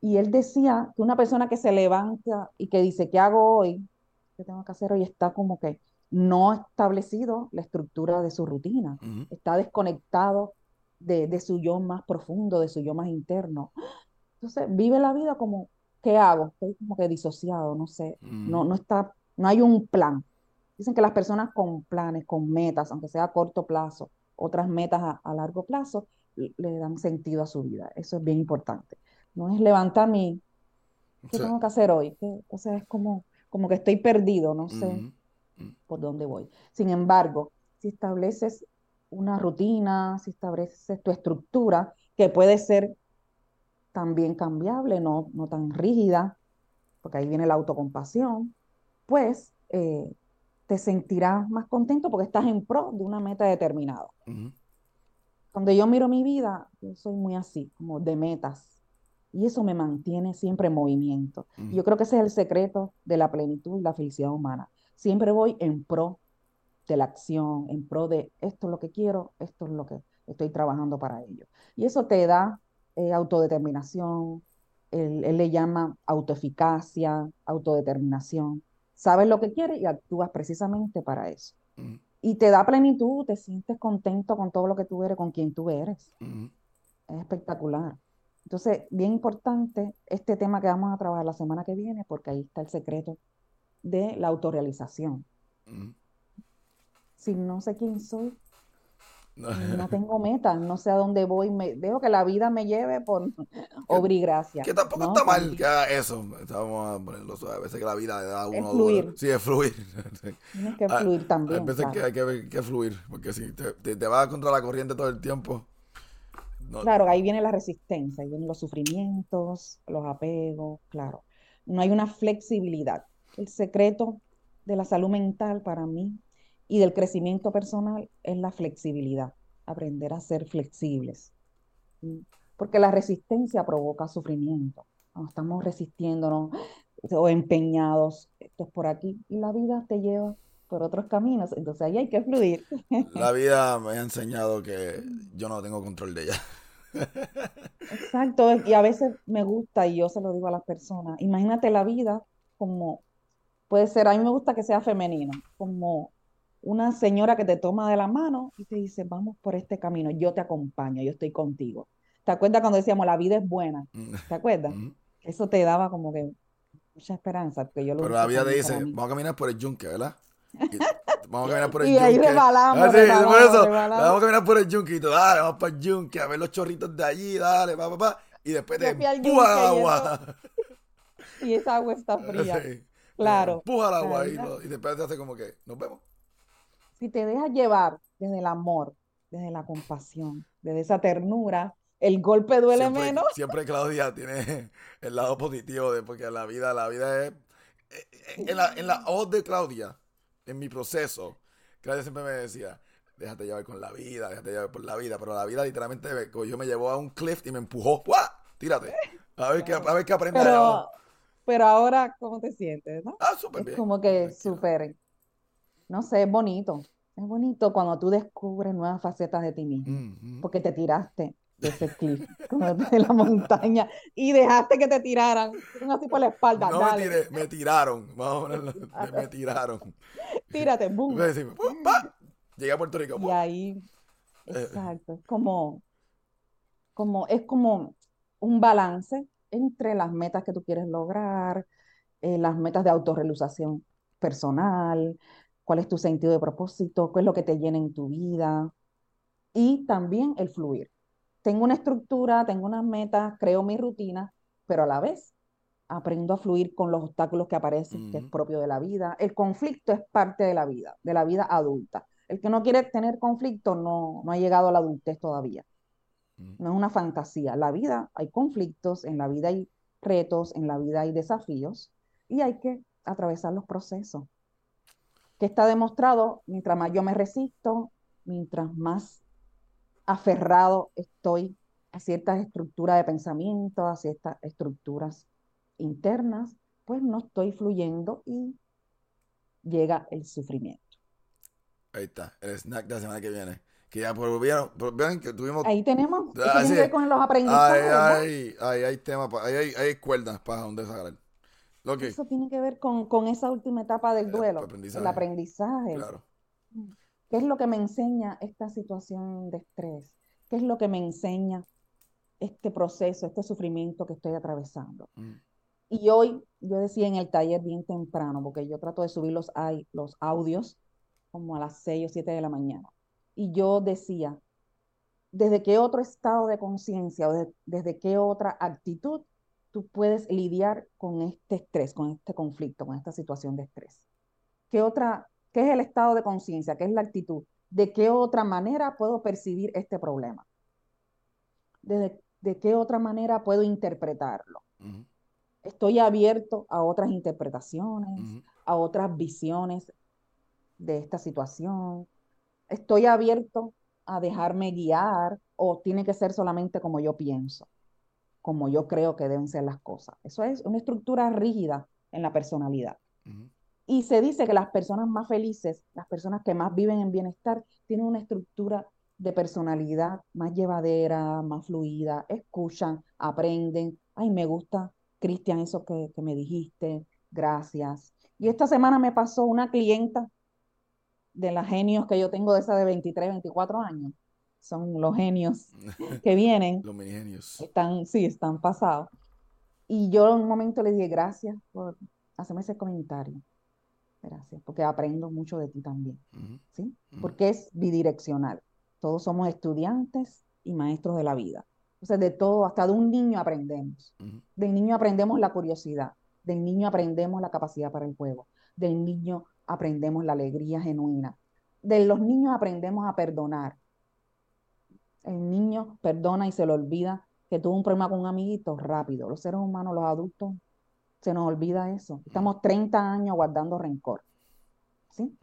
Y él decía que una persona que se levanta y que dice, ¿qué hago hoy? ¿Qué tengo que hacer hoy? Está como que no ha establecido la estructura de su rutina. Está desconectado de, su yo más profundo, de su yo más interno. Entonces, vive la vida como, ¿qué hago? Estoy como que disociado, no sé, no, no está, no hay un plan. Dicen que las personas con planes, con metas, aunque sea a corto plazo, otras metas a, largo plazo, le dan sentido a su vida. Eso es bien importante. No es levantar mi, ¿qué tengo que hacer hoy? O sea, es como, como que estoy perdido, no sé por dónde voy. Sin embargo, si estableces una rutina, si estableces tu estructura, que puede ser también cambiable, no, no tan rígida, porque ahí viene la autocompasión, pues eh, te sentirás más contento porque estás en pro de una meta determinada. Cuando yo miro mi vida, yo soy muy así, como de metas, y eso me mantiene siempre en movimiento. Yo creo que ese es el secreto de la plenitud y la felicidad humana. Siempre voy en pro de la acción, en pro de esto es lo que quiero, esto es lo que estoy trabajando para ello. Y eso te da eh, autodeterminación, él, le llama autoeficacia, autodeterminación. Sabes lo que quieres y actúas precisamente para eso. Y te da plenitud, te sientes contento con todo lo que tú eres, con quien tú eres. Es espectacular. Entonces, bien importante este tema que vamos a trabajar la semana que viene, porque ahí está el secreto de la autorrealización si no sé quién soy, no tengo meta, no sé a dónde voy, me, dejo que la vida me lleve por obra y gracia. Que tampoco está mal que haga eso, estamos a ponerlo suave, a veces que la vida le da a uno... Es fluir. Sí, es fluir. Tienes que ah, fluir también. A veces que hay que, fluir, porque si te, te, vas contra la corriente todo el tiempo... Claro, ahí viene la resistencia, ahí vienen los sufrimientos, los apegos, claro. No hay una flexibilidad. El secreto de la salud mental para mí y del crecimiento personal es la flexibilidad, aprender a ser flexibles. Porque la resistencia provoca sufrimiento. Cuando estamos resistiéndonos o empeñados, esto es por aquí, y la vida te lleva por otros caminos, entonces ahí hay que fluir. La vida me ha enseñado que yo no tengo control de ella. Exacto, y a veces me gusta, y yo se lo digo a las personas, imagínate la vida como, puede ser, a mí me gusta que sea femenino, como una señora que te toma de la mano y te dice, vamos por este camino, yo te acompaño, yo estoy contigo. ¿Te acuerdas cuando decíamos, la vida es buena? Mm. ¿Te acuerdas? Mm. Eso te daba como que mucha esperanza. Porque yo lo Pero la vida te dice, vamos a caminar por el yunque, ¿verdad? vamos a caminar por el y yunque. ahí rebalamos, ah, rebalamos, por eso, Vamos a caminar por el yunque y todo, dale, vamos para el yunque, a ver los chorritos de allí, dale, pa, pa, pa. Y después te agua. Y, esa agua está fría. Claro. Empuja el agua y, lo- y después te hace como que, nos vemos. Si te dejas llevar desde el amor, desde la compasión, desde esa ternura, el golpe duele siempre, menos. Siempre Claudia tiene el lado positivo de porque la vida, la vida es. eh, eh, En la, en la voz de Claudia, en mi proceso, Claudia siempre me decía, déjate llevar con la vida, déjate llevar por la vida, pero la vida literalmente me cogió, me llevó a un cliff y me empujó. ¡Guau! Tírate. A ver qué, a ver qué aprendes de Pero, ahora, ¿cómo te sientes, no? Ah, súper bien. como que súper, no sé, es bonito. Es bonito cuando tú descubres nuevas facetas de ti mismo, Mm, porque te tiraste de ese cliff, como de la montaña, y dejaste que te tiraran, así por la espalda, No me tiré, me tiraron. Vamos a me tiraron. tírate, boom. Llegué a Puerto Rico. Y ahí, Eh. exacto, es como, como, es como un balance entre las metas que tú quieres lograr, eh, las metas de autorrealización personal, cuál es tu sentido de propósito, qué es lo que te llena en tu vida y también el fluir. Tengo una estructura, tengo unas metas, creo mi rutina, pero a la vez aprendo a fluir con los obstáculos que aparecen, que es propio de la vida. El conflicto es parte de la vida, de la vida adulta. El que no quiere tener conflicto no, no ha llegado a la adultez todavía. No es una fantasía. La vida hay conflictos, en la vida hay retos, en la vida hay desafíos y hay que atravesar los procesos. Que está demostrado, mientras más yo me resisto, mientras más aferrado estoy a ciertas estructuras de pensamiento, a ciertas estructuras internas, pues no estoy fluyendo y llega el sufrimiento. Ahí está, el snack de la semana que viene. Que ya por, vieron, por- vean que tuvimos. Ahí tenemos, Ah, sí. con los Ahí aprendizajes, ¿verdad? hay, ahí hay temas, ahí hay, hay cuerdas para donde sacar. Eso tiene que ver con, con esa última etapa del El duelo, aprendizaje. el aprendizaje. claro. ¿Qué es lo que me enseña esta situación de estrés? ¿Qué es lo que me enseña este proceso, este sufrimiento que estoy atravesando? Mm, Y hoy yo decía en el taller bien temprano, porque yo trato de subir los, los audios como a las 6 o 7 de la mañana. Y yo decía, ¿desde qué otro estado de conciencia o de- desde qué otra actitud tú puedes lidiar con este estrés, con este conflicto, con esta situación de estrés? ¿Qué otra, qué es el estado de conciencia? ¿Qué es la actitud? ¿De qué otra manera puedo percibir este problema? ¿De, de qué otra manera puedo interpretarlo? Estoy abierto a otras interpretaciones, a otras visiones de esta situación. Estoy abierto a dejarme guiar o tiene que ser solamente como yo pienso, como yo creo que deben ser las cosas. Eso es una estructura rígida en la personalidad. Y se dice que las personas más felices, las personas que más viven en bienestar, tienen una estructura de personalidad más llevadera, más fluida, escuchan, aprenden. Ay, me gusta, Cristian, eso que, que me dijiste, gracias. Y esta semana me pasó una clienta de las genios que yo tengo, de esa de 23, 24 años. Son los genios que vienen Los minigenios. están, sí, están pasados. Y yo en un momento le dije gracias por hacerme ese comentario. Gracias, porque aprendo mucho de ti también, ¿sí? Porque es bidireccional. Todos somos estudiantes y maestros de la vida. Entonces, de todo, hasta de un niño aprendemos. Del niño aprendemos la curiosidad, del niño aprendemos la capacidad para el juego, del niño aprendemos la alegría genuina, de los niños aprendemos a perdonar. El niño perdona y se le olvida que tuvo un problema con un amiguito rápido. Los seres humanos, los adultos, se nos olvida eso. Estamos 30 años guardando rencor. ¿Sí?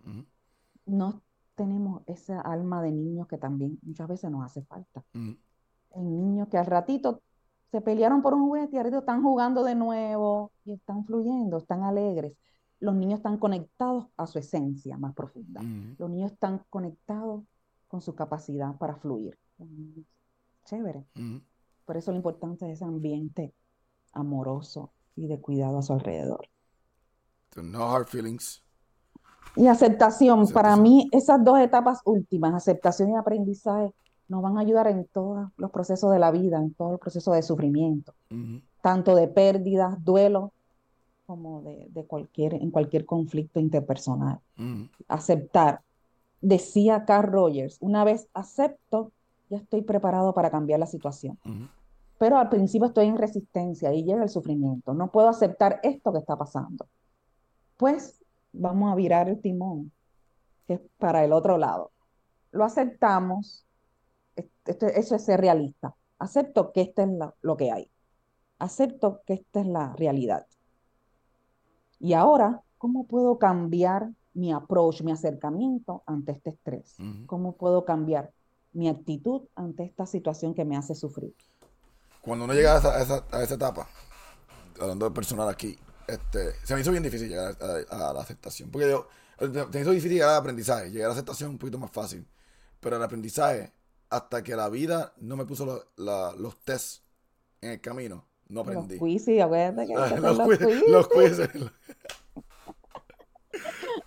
No tenemos esa alma de niños que también muchas veces nos hace falta. Hay niños que al ratito se pelearon por un juguete y al ratito están jugando de nuevo y están fluyendo, están alegres. Los niños están conectados a su esencia más profunda. Los niños están conectados con su capacidad para fluir. Chévere. Por eso lo importante es ese ambiente amoroso y de cuidado a su alrededor. So, no hard feelings. Y aceptación, para mí esas dos etapas últimas, aceptación y aprendizaje, nos van a ayudar en todos los procesos de la vida, en todo el proceso de sufrimiento, tanto de pérdidas, duelo, como de, de cualquier, en cualquier conflicto interpersonal. Aceptar. Decía Carl Rogers, una vez acepto, ya estoy preparado para cambiar la situación. Pero al principio estoy en resistencia y llega el sufrimiento. No puedo aceptar esto que está pasando. pues vamos a virar el timón, que es para el otro lado. Lo aceptamos, eso es ser realista. Acepto que esto es lo que hay. Acepto que esta es la realidad. Y ahora, ¿cómo puedo cambiar mi approach, mi acercamiento ante este estrés? ¿Cómo puedo cambiar mi actitud ante esta situación que me hace sufrir? Cuando uno llega a esa, a esa, etapa, hablando de personal aquí, este, se me hizo bien difícil llegar a, la aceptación. Porque yo, se me hizo difícil llegar al aprendizaje. Llegar a la aceptación un poquito más fácil. Pero el aprendizaje, hasta que la vida no me puso los tests en el camino, no aprendí. Los quizzes, acuérdate que los, los quizzes. Los quizzes.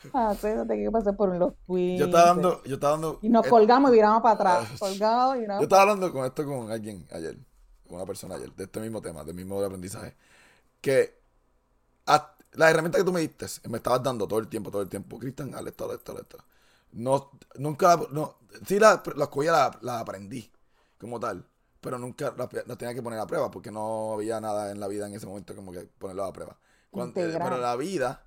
Ah, acuérdate que pasar por los quizzes. Yo estaba dando, yo estaba dando. Y nos colgamos y viramos para atrás. Colgamos y viramos Yo estaba hablando con esto con alguien ayer, con una persona ayer, de este mismo tema, del mismo aprendizaje. Que las herramientas que tú me diste, me estabas dando todo el tiempo, todo el tiempo. Cristian, haz esto, esto, esto. No, nunca, no, sí las la escogía, las aprendí como tal pero nunca la, tenía que poner a prueba porque no había nada en la vida en ese momento como que ponerlo a prueba. Cuando, eh, pero la vida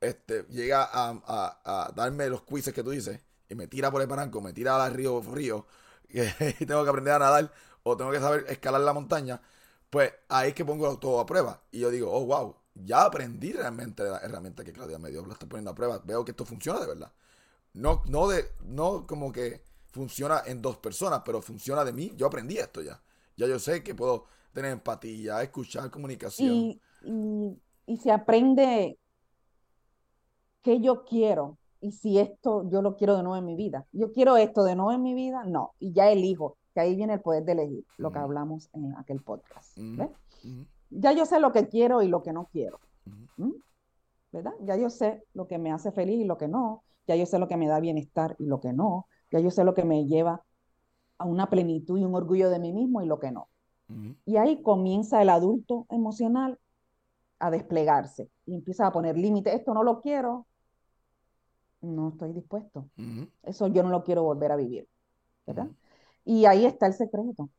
este, llega a, darme los quizzes que tú dices y me tira por el barranco, me tira al río, río y tengo que aprender a nadar o tengo que saber escalar la montaña, pues ahí es que pongo todo a prueba. Y yo digo, oh, wow, ya aprendí realmente la herramienta que Claudia me dio, la estoy poniendo a prueba, veo que esto funciona de verdad. No, no, de, no como que funciona en dos personas, pero funciona de mí. Yo aprendí esto ya. Ya yo sé que puedo tener empatía, escuchar, comunicación. Y, y, se aprende qué yo quiero y si esto yo lo quiero de nuevo en mi vida. Yo quiero esto de nuevo en mi vida, no. Y ya elijo, que ahí viene el poder de elegir, lo que hablamos en aquel podcast. Ya yo sé lo que quiero y lo que no quiero. ¿Verdad? Ya yo sé lo que me hace feliz y lo que no. Ya yo sé lo que me da bienestar y lo que no ya yo sé lo que me lleva a una plenitud y un orgullo de mí mismo y lo que no. Y ahí comienza el adulto emocional a desplegarse y empieza a poner límites. Esto no lo quiero, no estoy dispuesto. Eso yo no lo quiero volver a vivir. ¿verdad? Y ahí está el secreto.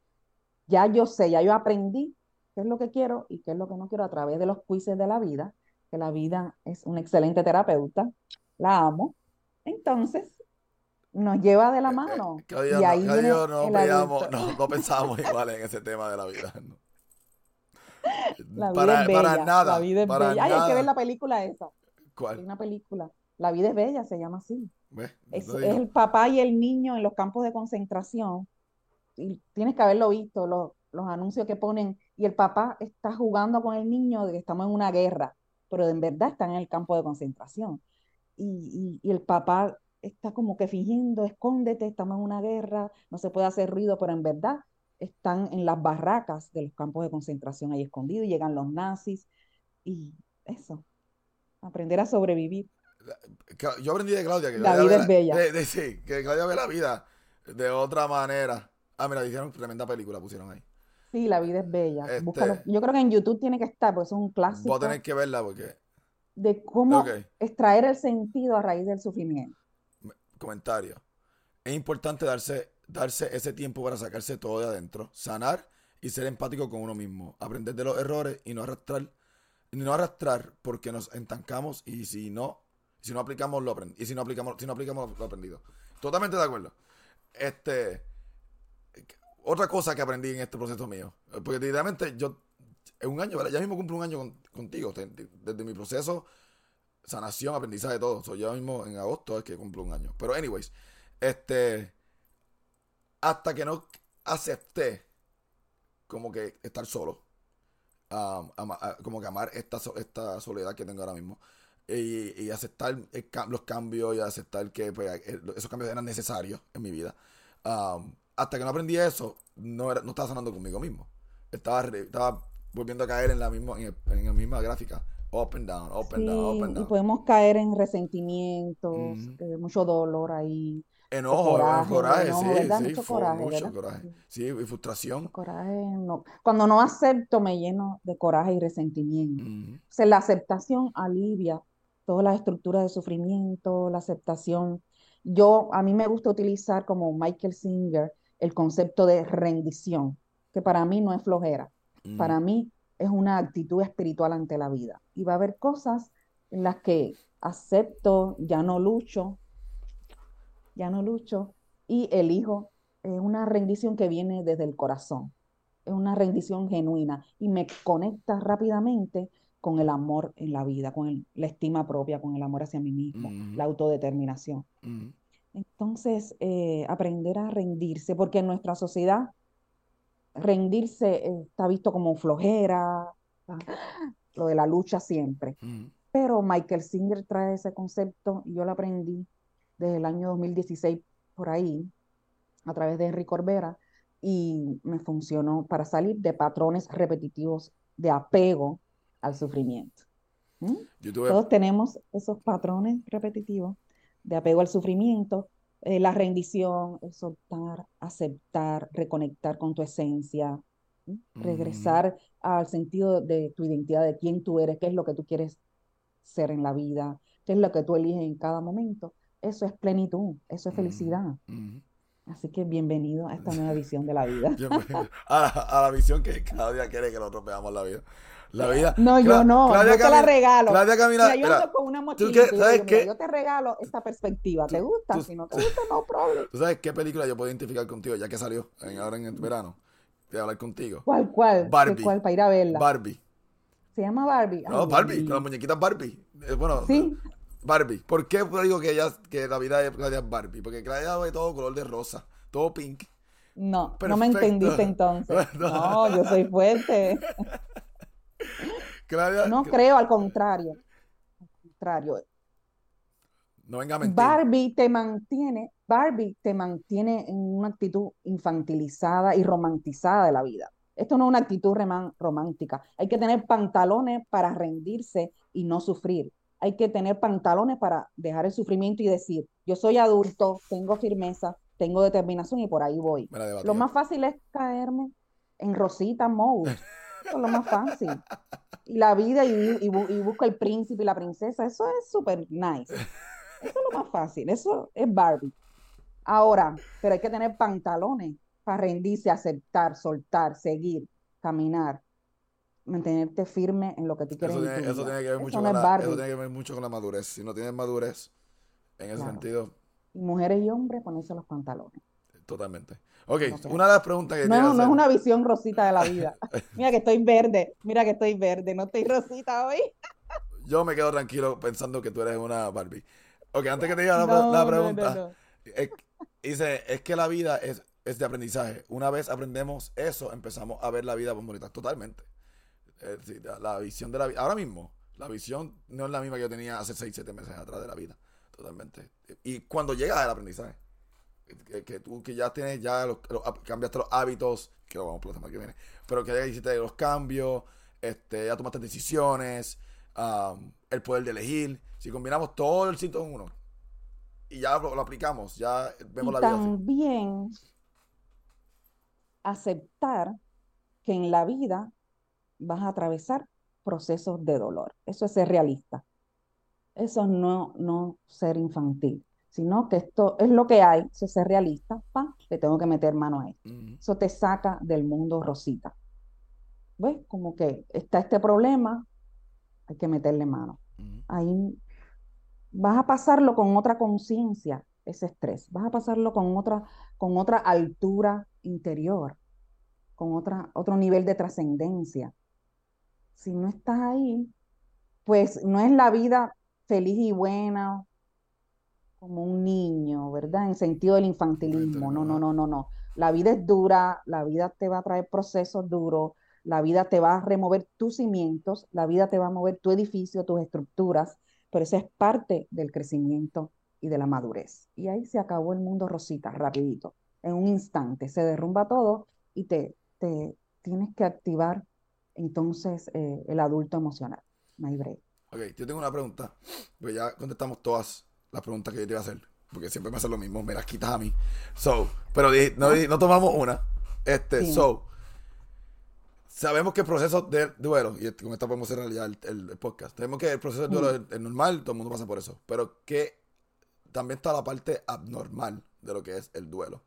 Ya yo sé, ya yo aprendí qué es lo que quiero y qué es lo que no quiero a través de los quizzes de la vida, que la vida es una excelente terapeuta, la amo. Entonces, nos lleva de la eh, eh, mano. y ahí no, no, pensábamos igual en ese tema de la vida. La vida para, es bella, para nada. La vida es bella. hay que ver la película esa. ¿Cuál? una película. La vida es bella, se llama así. Es, el papá y el niño en los campos de concentración. Y tienes que haberlo visto, los, los anuncios que ponen. Y el papá está jugando con el niño de que estamos en una guerra, pero en verdad están en el campo de concentración. Y, y, y el papá está como que fingiendo, escóndete, estamos en una guerra, no se puede hacer ruido, pero en verdad están en las barracas de los campos de concentración ahí escondidos, y llegan los nazis y eso, aprender a sobrevivir. Yo aprendí de Claudia que la vida es bella. sí, que Claudia ve la vida de otra manera. Ah, mira, hicieron tremenda película, pusieron ahí. Sí, la vida es bella. Este Yo creo que en YouTube tiene que estar, porque es un clásico. Voy a tener que verla porque... De cómo extraer el sentido a raíz del sufrimiento comentario. Es importante darse, darse ese tiempo para sacarse todo de adentro, sanar y ser empático con uno mismo, aprender de los errores y no arrastrar, y no arrastrar porque nos entancamos y si no, si no aplicamos lo y si no aplicamos, si no aplicamos lo aprendido. Totalmente de acuerdo. Este otra cosa que aprendí en este proceso mío, porque literalmente yo en un año, ya mismo cumplo un año contigo, desde mi proceso sanación, aprendizaje, todo. So, yo mismo en agosto es que cumplo un año. Pero, anyways, este. Hasta que no acepté como que estar solo. como que amar esta, esta soledad que tengo ahora mismo. Y, aceptar los cambios y aceptar que pues, esos cambios eran necesarios en mi vida. hasta que no aprendí eso, no, era, no estaba sanando conmigo mismo. Estaba, estaba volviendo a caer en la, misma, en, en la misma gráfica Up and down, up and down, up and down. Y podemos caer en resentimientos, eh, mucho dolor ahí. Enojo, coraje, coraje sí, sí, mucho coraje, mucho coraje. Sí, y frustración. coraje, no. Cuando no acepto, me lleno de coraje y resentimiento. O sea, la aceptación alivia todas las estructuras de sufrimiento, la aceptación. Yo, a mí me gusta utilizar como Michael Singer el concepto de rendición, que para mí no es flojera. Para mí es una actitud espiritual ante la vida. Y va a haber cosas en las que acepto, ya no lucho, ya no lucho y elijo es una rendición que viene desde el corazón, es una rendición genuina y me conecta rápidamente con el amor en la vida, con la estima propia, con el amor hacia mí mismo, la autodeterminación. Entonces, eh, aprender a rendirse, porque en nuestra sociedad rendirse está visto como flojera, lo de la lucha siempre. Pero Michael Singer trae ese concepto y yo lo aprendí desde el año 2016 por ahí, a través de Enrique Corbera, y me funcionó para salir de patrones repetitivos de apego al sufrimiento. Todos tenemos esos patrones repetitivos de apego al sufrimiento, eh, la rendición, soltar, aceptar, reconectar con tu esencia, regresar al sentido de tu identidad, de quién tú eres, qué es lo que tú quieres ser en la vida, qué es lo que tú eliges en cada momento. Eso es plenitud, eso es felicidad. Así que bienvenido a esta nueva visión de la vida. a, la, visión que cada día quiere que nosotros veamos la vida. La vida. No, yo no, yo te la regalo. Claudia Camila. yo ando con una mochila. ¿sabes qué? Yo te regalo esta perspectiva. ¿Te gusta? si no te gusta, no problem. ¿Tú sabes qué película yo puedo identificar contigo, ya que salió ahora en el verano? De hablar contigo. ¿Cuál, cuál? Barbie. ¿Cuál para ir a verla? Barbie. ¿Se llama Barbie? No, Barbie, con las muñequitas Barbie. Eh, bueno, ¿Sí? Barbie. ¿Por qué digo que, ella, que la vida de Claudia es Barbie? Porque Claudia ve todo color de rosa, todo pink. No, no me entendiste entonces. no, yo soy fuerte. no creo, al contrario. Al contrario. No venga a mentir. Barbie te mantiene, Barbie te mantiene en una actitud infantilizada y romantizada de la vida. Esto no es una actitud romántica. Hay que tener pantalones para rendirse y no sufrir. Hay que tener pantalones para dejar el sufrimiento y decir, yo soy adulto, tengo firmeza, tengo determinación y por ahí voy. Lo más fácil es caerme en Rosita Mode. Eso es lo más fácil. Y la vida y, y, busco el príncipe y la princesa, eso es súper nice. Eso es lo más fácil, eso es Barbie. Ahora, pero hay que tener pantalones para rendirse, aceptar, soltar, seguir, caminar, mantenerte firme en lo que tú quieres. Eso tiene, eso tiene que ver mucho con la, eso tiene que ver mucho con la madurez. Si no tienes madurez, en ese sentido. mujeres y hombres ponerse los pantalones. Totalmente. Ok, una de las preguntas que No, no es una visión rosita de la vida. mira que estoy verde, mira que estoy verde, no estoy rosita hoy. Yo me quedo tranquilo pensando que tú eres una Barbie. Ok, antes que te diga la, pregunta, dice, es que la vida es, es, de aprendizaje. Una vez aprendemos eso, empezamos a ver la vida por bonita. Totalmente. la visión de la vida. Ahora mismo, la visión no es la misma que yo tenía hace 6, 7 meses atrás de la vida. Totalmente. Y cuando llega el aprendizaje que, tú que ya tienes, ya los, cambiaste los hábitos, que lo vamos a que viene, pero que ya hiciste los cambios, este, ya tomaste decisiones, el poder de elegir. Si combinamos todo el sitio en uno y ya lo, aplicamos, ya vemos la vida. También aceptar que en la vida vas a atravesar procesos de dolor. Eso es ser realista. Eso no, no ser infantil sino que esto es lo que hay, es ser realista, pa, le tengo que meter mano a esto. Eso te saca del mundo rosita. ¿Ves? Como que está este problema, hay que meterle mano. Ahí vas a pasarlo con otra conciencia, ese estrés, vas a pasarlo con otra, con otra altura interior, con otra, otro nivel de trascendencia. Si no estás ahí, pues no es la vida feliz y buena, como un niño, ¿verdad? En sentido del infantilismo. No, no, no, no, no. La vida es dura, la vida te va a traer procesos duros, la vida te va a remover tus cimientos, la vida te va a mover tu edificio, tus estructuras, pero eso es parte del crecimiento y de la madurez. Y ahí se acabó el mundo rosita, rapidito, en un instante, se derrumba todo y te, te tienes que activar entonces eh, el adulto emocional. My Ok, yo tengo una pregunta, pues ya contestamos todas la pregunta que yo te iba a hacer. Porque siempre me hace lo mismo, me las quitas a mí. So, pero no, tomamos una. Este, so, sabemos que el proceso de duelo, y con esto podemos cerrar ya el, podcast, sabemos que el proceso de duelo mm. es, normal, todo el mundo pasa por eso, pero que también está la parte abnormal de lo que es el duelo.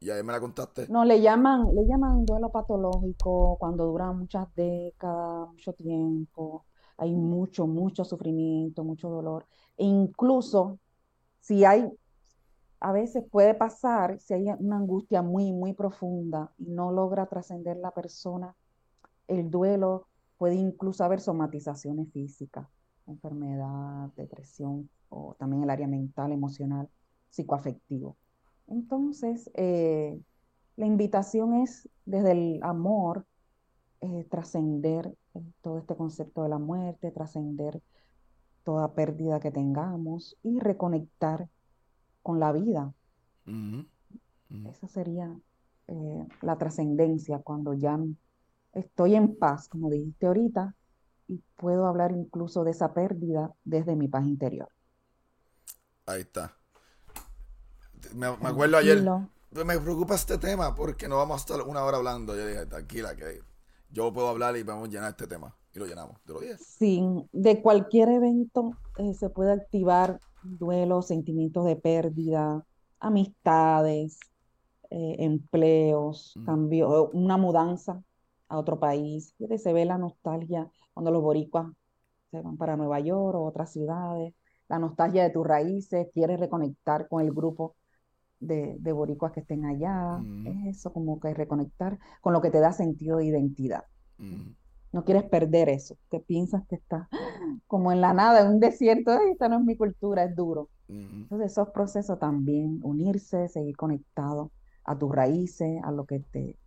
Y ahí me la contaste. No, le llaman, le llaman duelo patológico cuando dura muchas décadas, mucho tiempo hay mucho, mucho sufrimiento, mucho dolor. E incluso si hay, a veces puede pasar, si hay una angustia muy, muy profunda y no logra trascender la persona, el duelo puede incluso haber somatizaciones físicas, enfermedad, depresión o también el área mental, emocional, psicoafectivo. Entonces, eh, la invitación es desde el amor eh, trascender todo este concepto de la muerte, trascender toda pérdida que tengamos y reconectar con la vida. Esa sería la trascendencia cuando ya estoy en paz, como dijiste ahorita, y puedo hablar incluso de esa pérdida desde mi paz interior. Ahí está. Me, acuerdo ayer, me preocupa este tema porque no vamos a estar una hora hablando. Yo dije, tranquila, que yo puedo hablar y vamos a llenar este tema. Y lo llenamos, de los Sí, de cualquier evento eh, se puede activar duelo, sentimientos de pérdida, amistades, eh, empleos, cambio, una mudanza a otro país. Se ve la nostalgia cuando los boricuas se van para Nueva York o otras ciudades, la nostalgia de tus raíces, quieres reconectar con el grupo de, de boricuas que estén allá. Es eso, como que reconectar con lo que te da sentido de identidad. No quieres perder eso, que piensas que está como en la nada, en un desierto, esta no es mi cultura, es duro. Entonces esos procesos también, unirse, seguir conectado a tus raíces, a lo que te,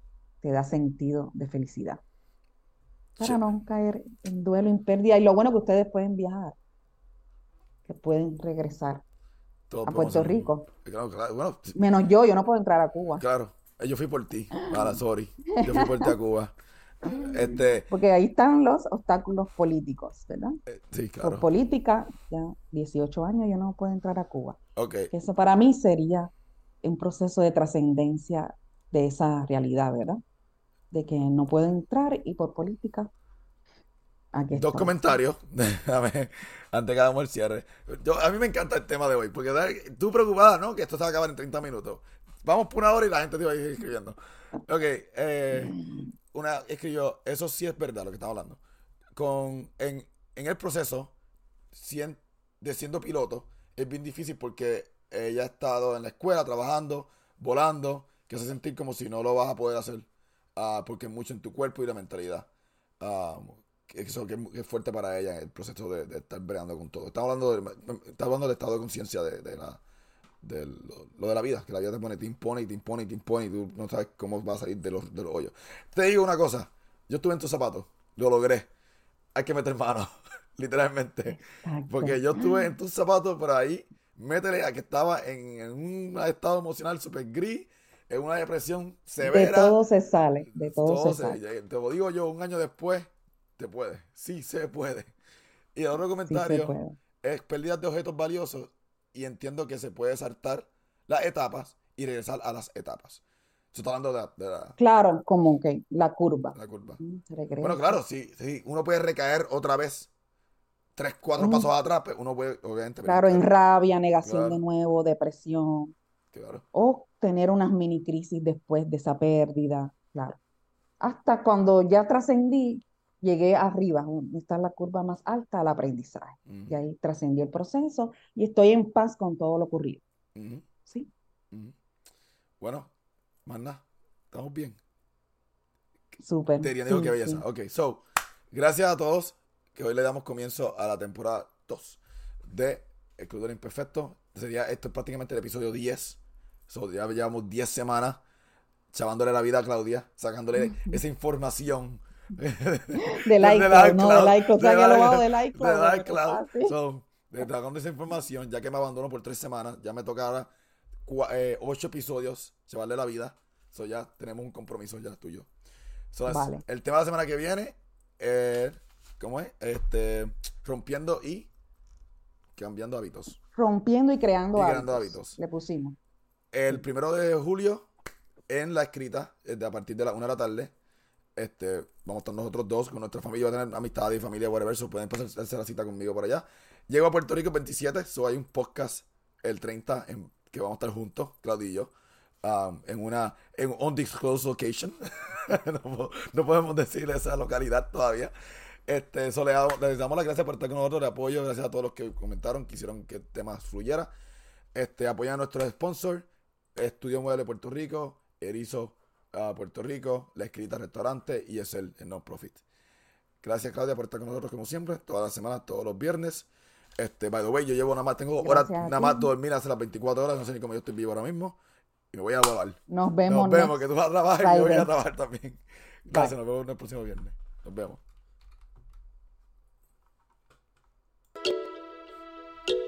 te da sentido de felicidad. Para no caer en duelo, en pérdida. Y lo bueno que ustedes pueden viajar, que pueden regresar a Puerto Rico. Menos yo, yo no puedo entrar a Cuba. Claro, eh, yo fui por ti. Para, sorry. Yo fui por ti a Cuba. Este, Porque ahí están los obstáculos políticos, ¿verdad? Eh, sí, claro. Por política, ya 18 años yo no puedo entrar a Cuba. Ok. Eso para mí sería un proceso de trascendencia de esa realidad, ¿verdad? De que no puedo entrar y por política. Aquí Dos comentarios, antes que hagamos el cierre. Yo, a mí me encanta el tema de hoy, porque tú preocupada, ¿no? Que esto se va a acabar en 30 minutos. Vamos por una hora y la gente te va a ir escribiendo. Ok, eh, una escribió, eso sí es verdad lo que estaba hablando. Con, en, el proceso de siendo piloto, es bien difícil porque ella ha estado en la escuela trabajando, volando, que hace sentir como si no lo vas a poder hacer, uh, porque es mucho en tu cuerpo y la mentalidad. Uh, eso que es, fuerte para ella en el proceso de, estar breando con todo. Estamos hablando, de, está hablando del estado de conciencia de, la de lo, de la vida, que la vida te pone, te impone y te impone y te impone y tú no sabes cómo va a salir de los, de los hoyos. Te digo una cosa, yo estuve en tus zapatos, lo logré. Hay que meter mano, literalmente. Porque yo estuve en tus zapatos por ahí, métele a que estaba en, un estado emocional súper gris, en una depresión severa. De todo se sale, de todo, se, sale. Te lo digo yo, un año después, te puede, sí se puede. Y el otro comentario es pérdidas de objetos valiosos y entiendo que se puede saltar las etapas y regresar a las etapas. Está hablando de, la... Claro, como que la curva. La curva. Bueno, claro, sí, sí. Uno puede recaer otra vez tres, cuatro pasos atrás, pero uno puede, obviamente... Claro, en rabia, negación de nuevo, depresión. Claro. O tener unas mini crisis después de esa pérdida, claro. Hasta cuando ya trascendí, llegué arriba, está la curva más alta al aprendizaje. Y ahí trascendí el proceso y estoy en paz con todo lo ocurrido. ¿Sí? Bueno, manda, estamos bien. Súper. Te diría, que belleza. Ok, so, gracias a todos, que hoy le damos comienzo a la temporada 2 de El Club del Imperfecto. Sería, esto es prácticamente el episodio 10. So, ya llevamos 10 semanas chavándole la vida a Claudia, sacándole esa información de like, no de like, o sea, que lo bajo de like. De iCloud. So, de esa información, ya que me abandono por tres semanas, ya me tocará eh, ocho episodios, se vale la vida. So, ya tenemos un compromiso ya tuyo. So, vale. El tema de la semana que viene, eh, ¿cómo es? Este, rompiendo y cambiando hábitos. Rompiendo y creando, hábitos. hábitos. Le pusimos. El primero de julio, en la escrita, a partir de la una de la tarde, este, vamos a estar nosotros dos con nuestra familia, va a tener amistad y familia, whatever, so pueden pasarse la cita conmigo por allá. Llego a Puerto Rico el 27, so hay un podcast el 30 en, que vamos a estar juntos, Claudio y yo, um, en una en undisclosed location. no, podemos decir esa localidad todavía. Este, le damos, les damos las gracias por estar con nosotros, de apoyo, gracias a todos los que comentaron, quisieron que el tema fluyera. Este, apoyan a nuestros sponsors, Estudio Mueble Puerto Rico, Erizo a Puerto Rico, La Escrita Restaurante y es el, el non-profit. Gracias Claudia por estar con nosotros como siempre, todas las semanas, todos los viernes. Este, by the way, yo llevo nada más, tengo horas, nada más dormir hace las 24 horas, no sé ni cómo yo estoy vivo ahora mismo. Y me voy a volar. Nos vemos. Nos vemos, que tú vas a trabajar y yo voy a trabajar también. Gracias, nos vemos el próximo viernes. Nos vemos.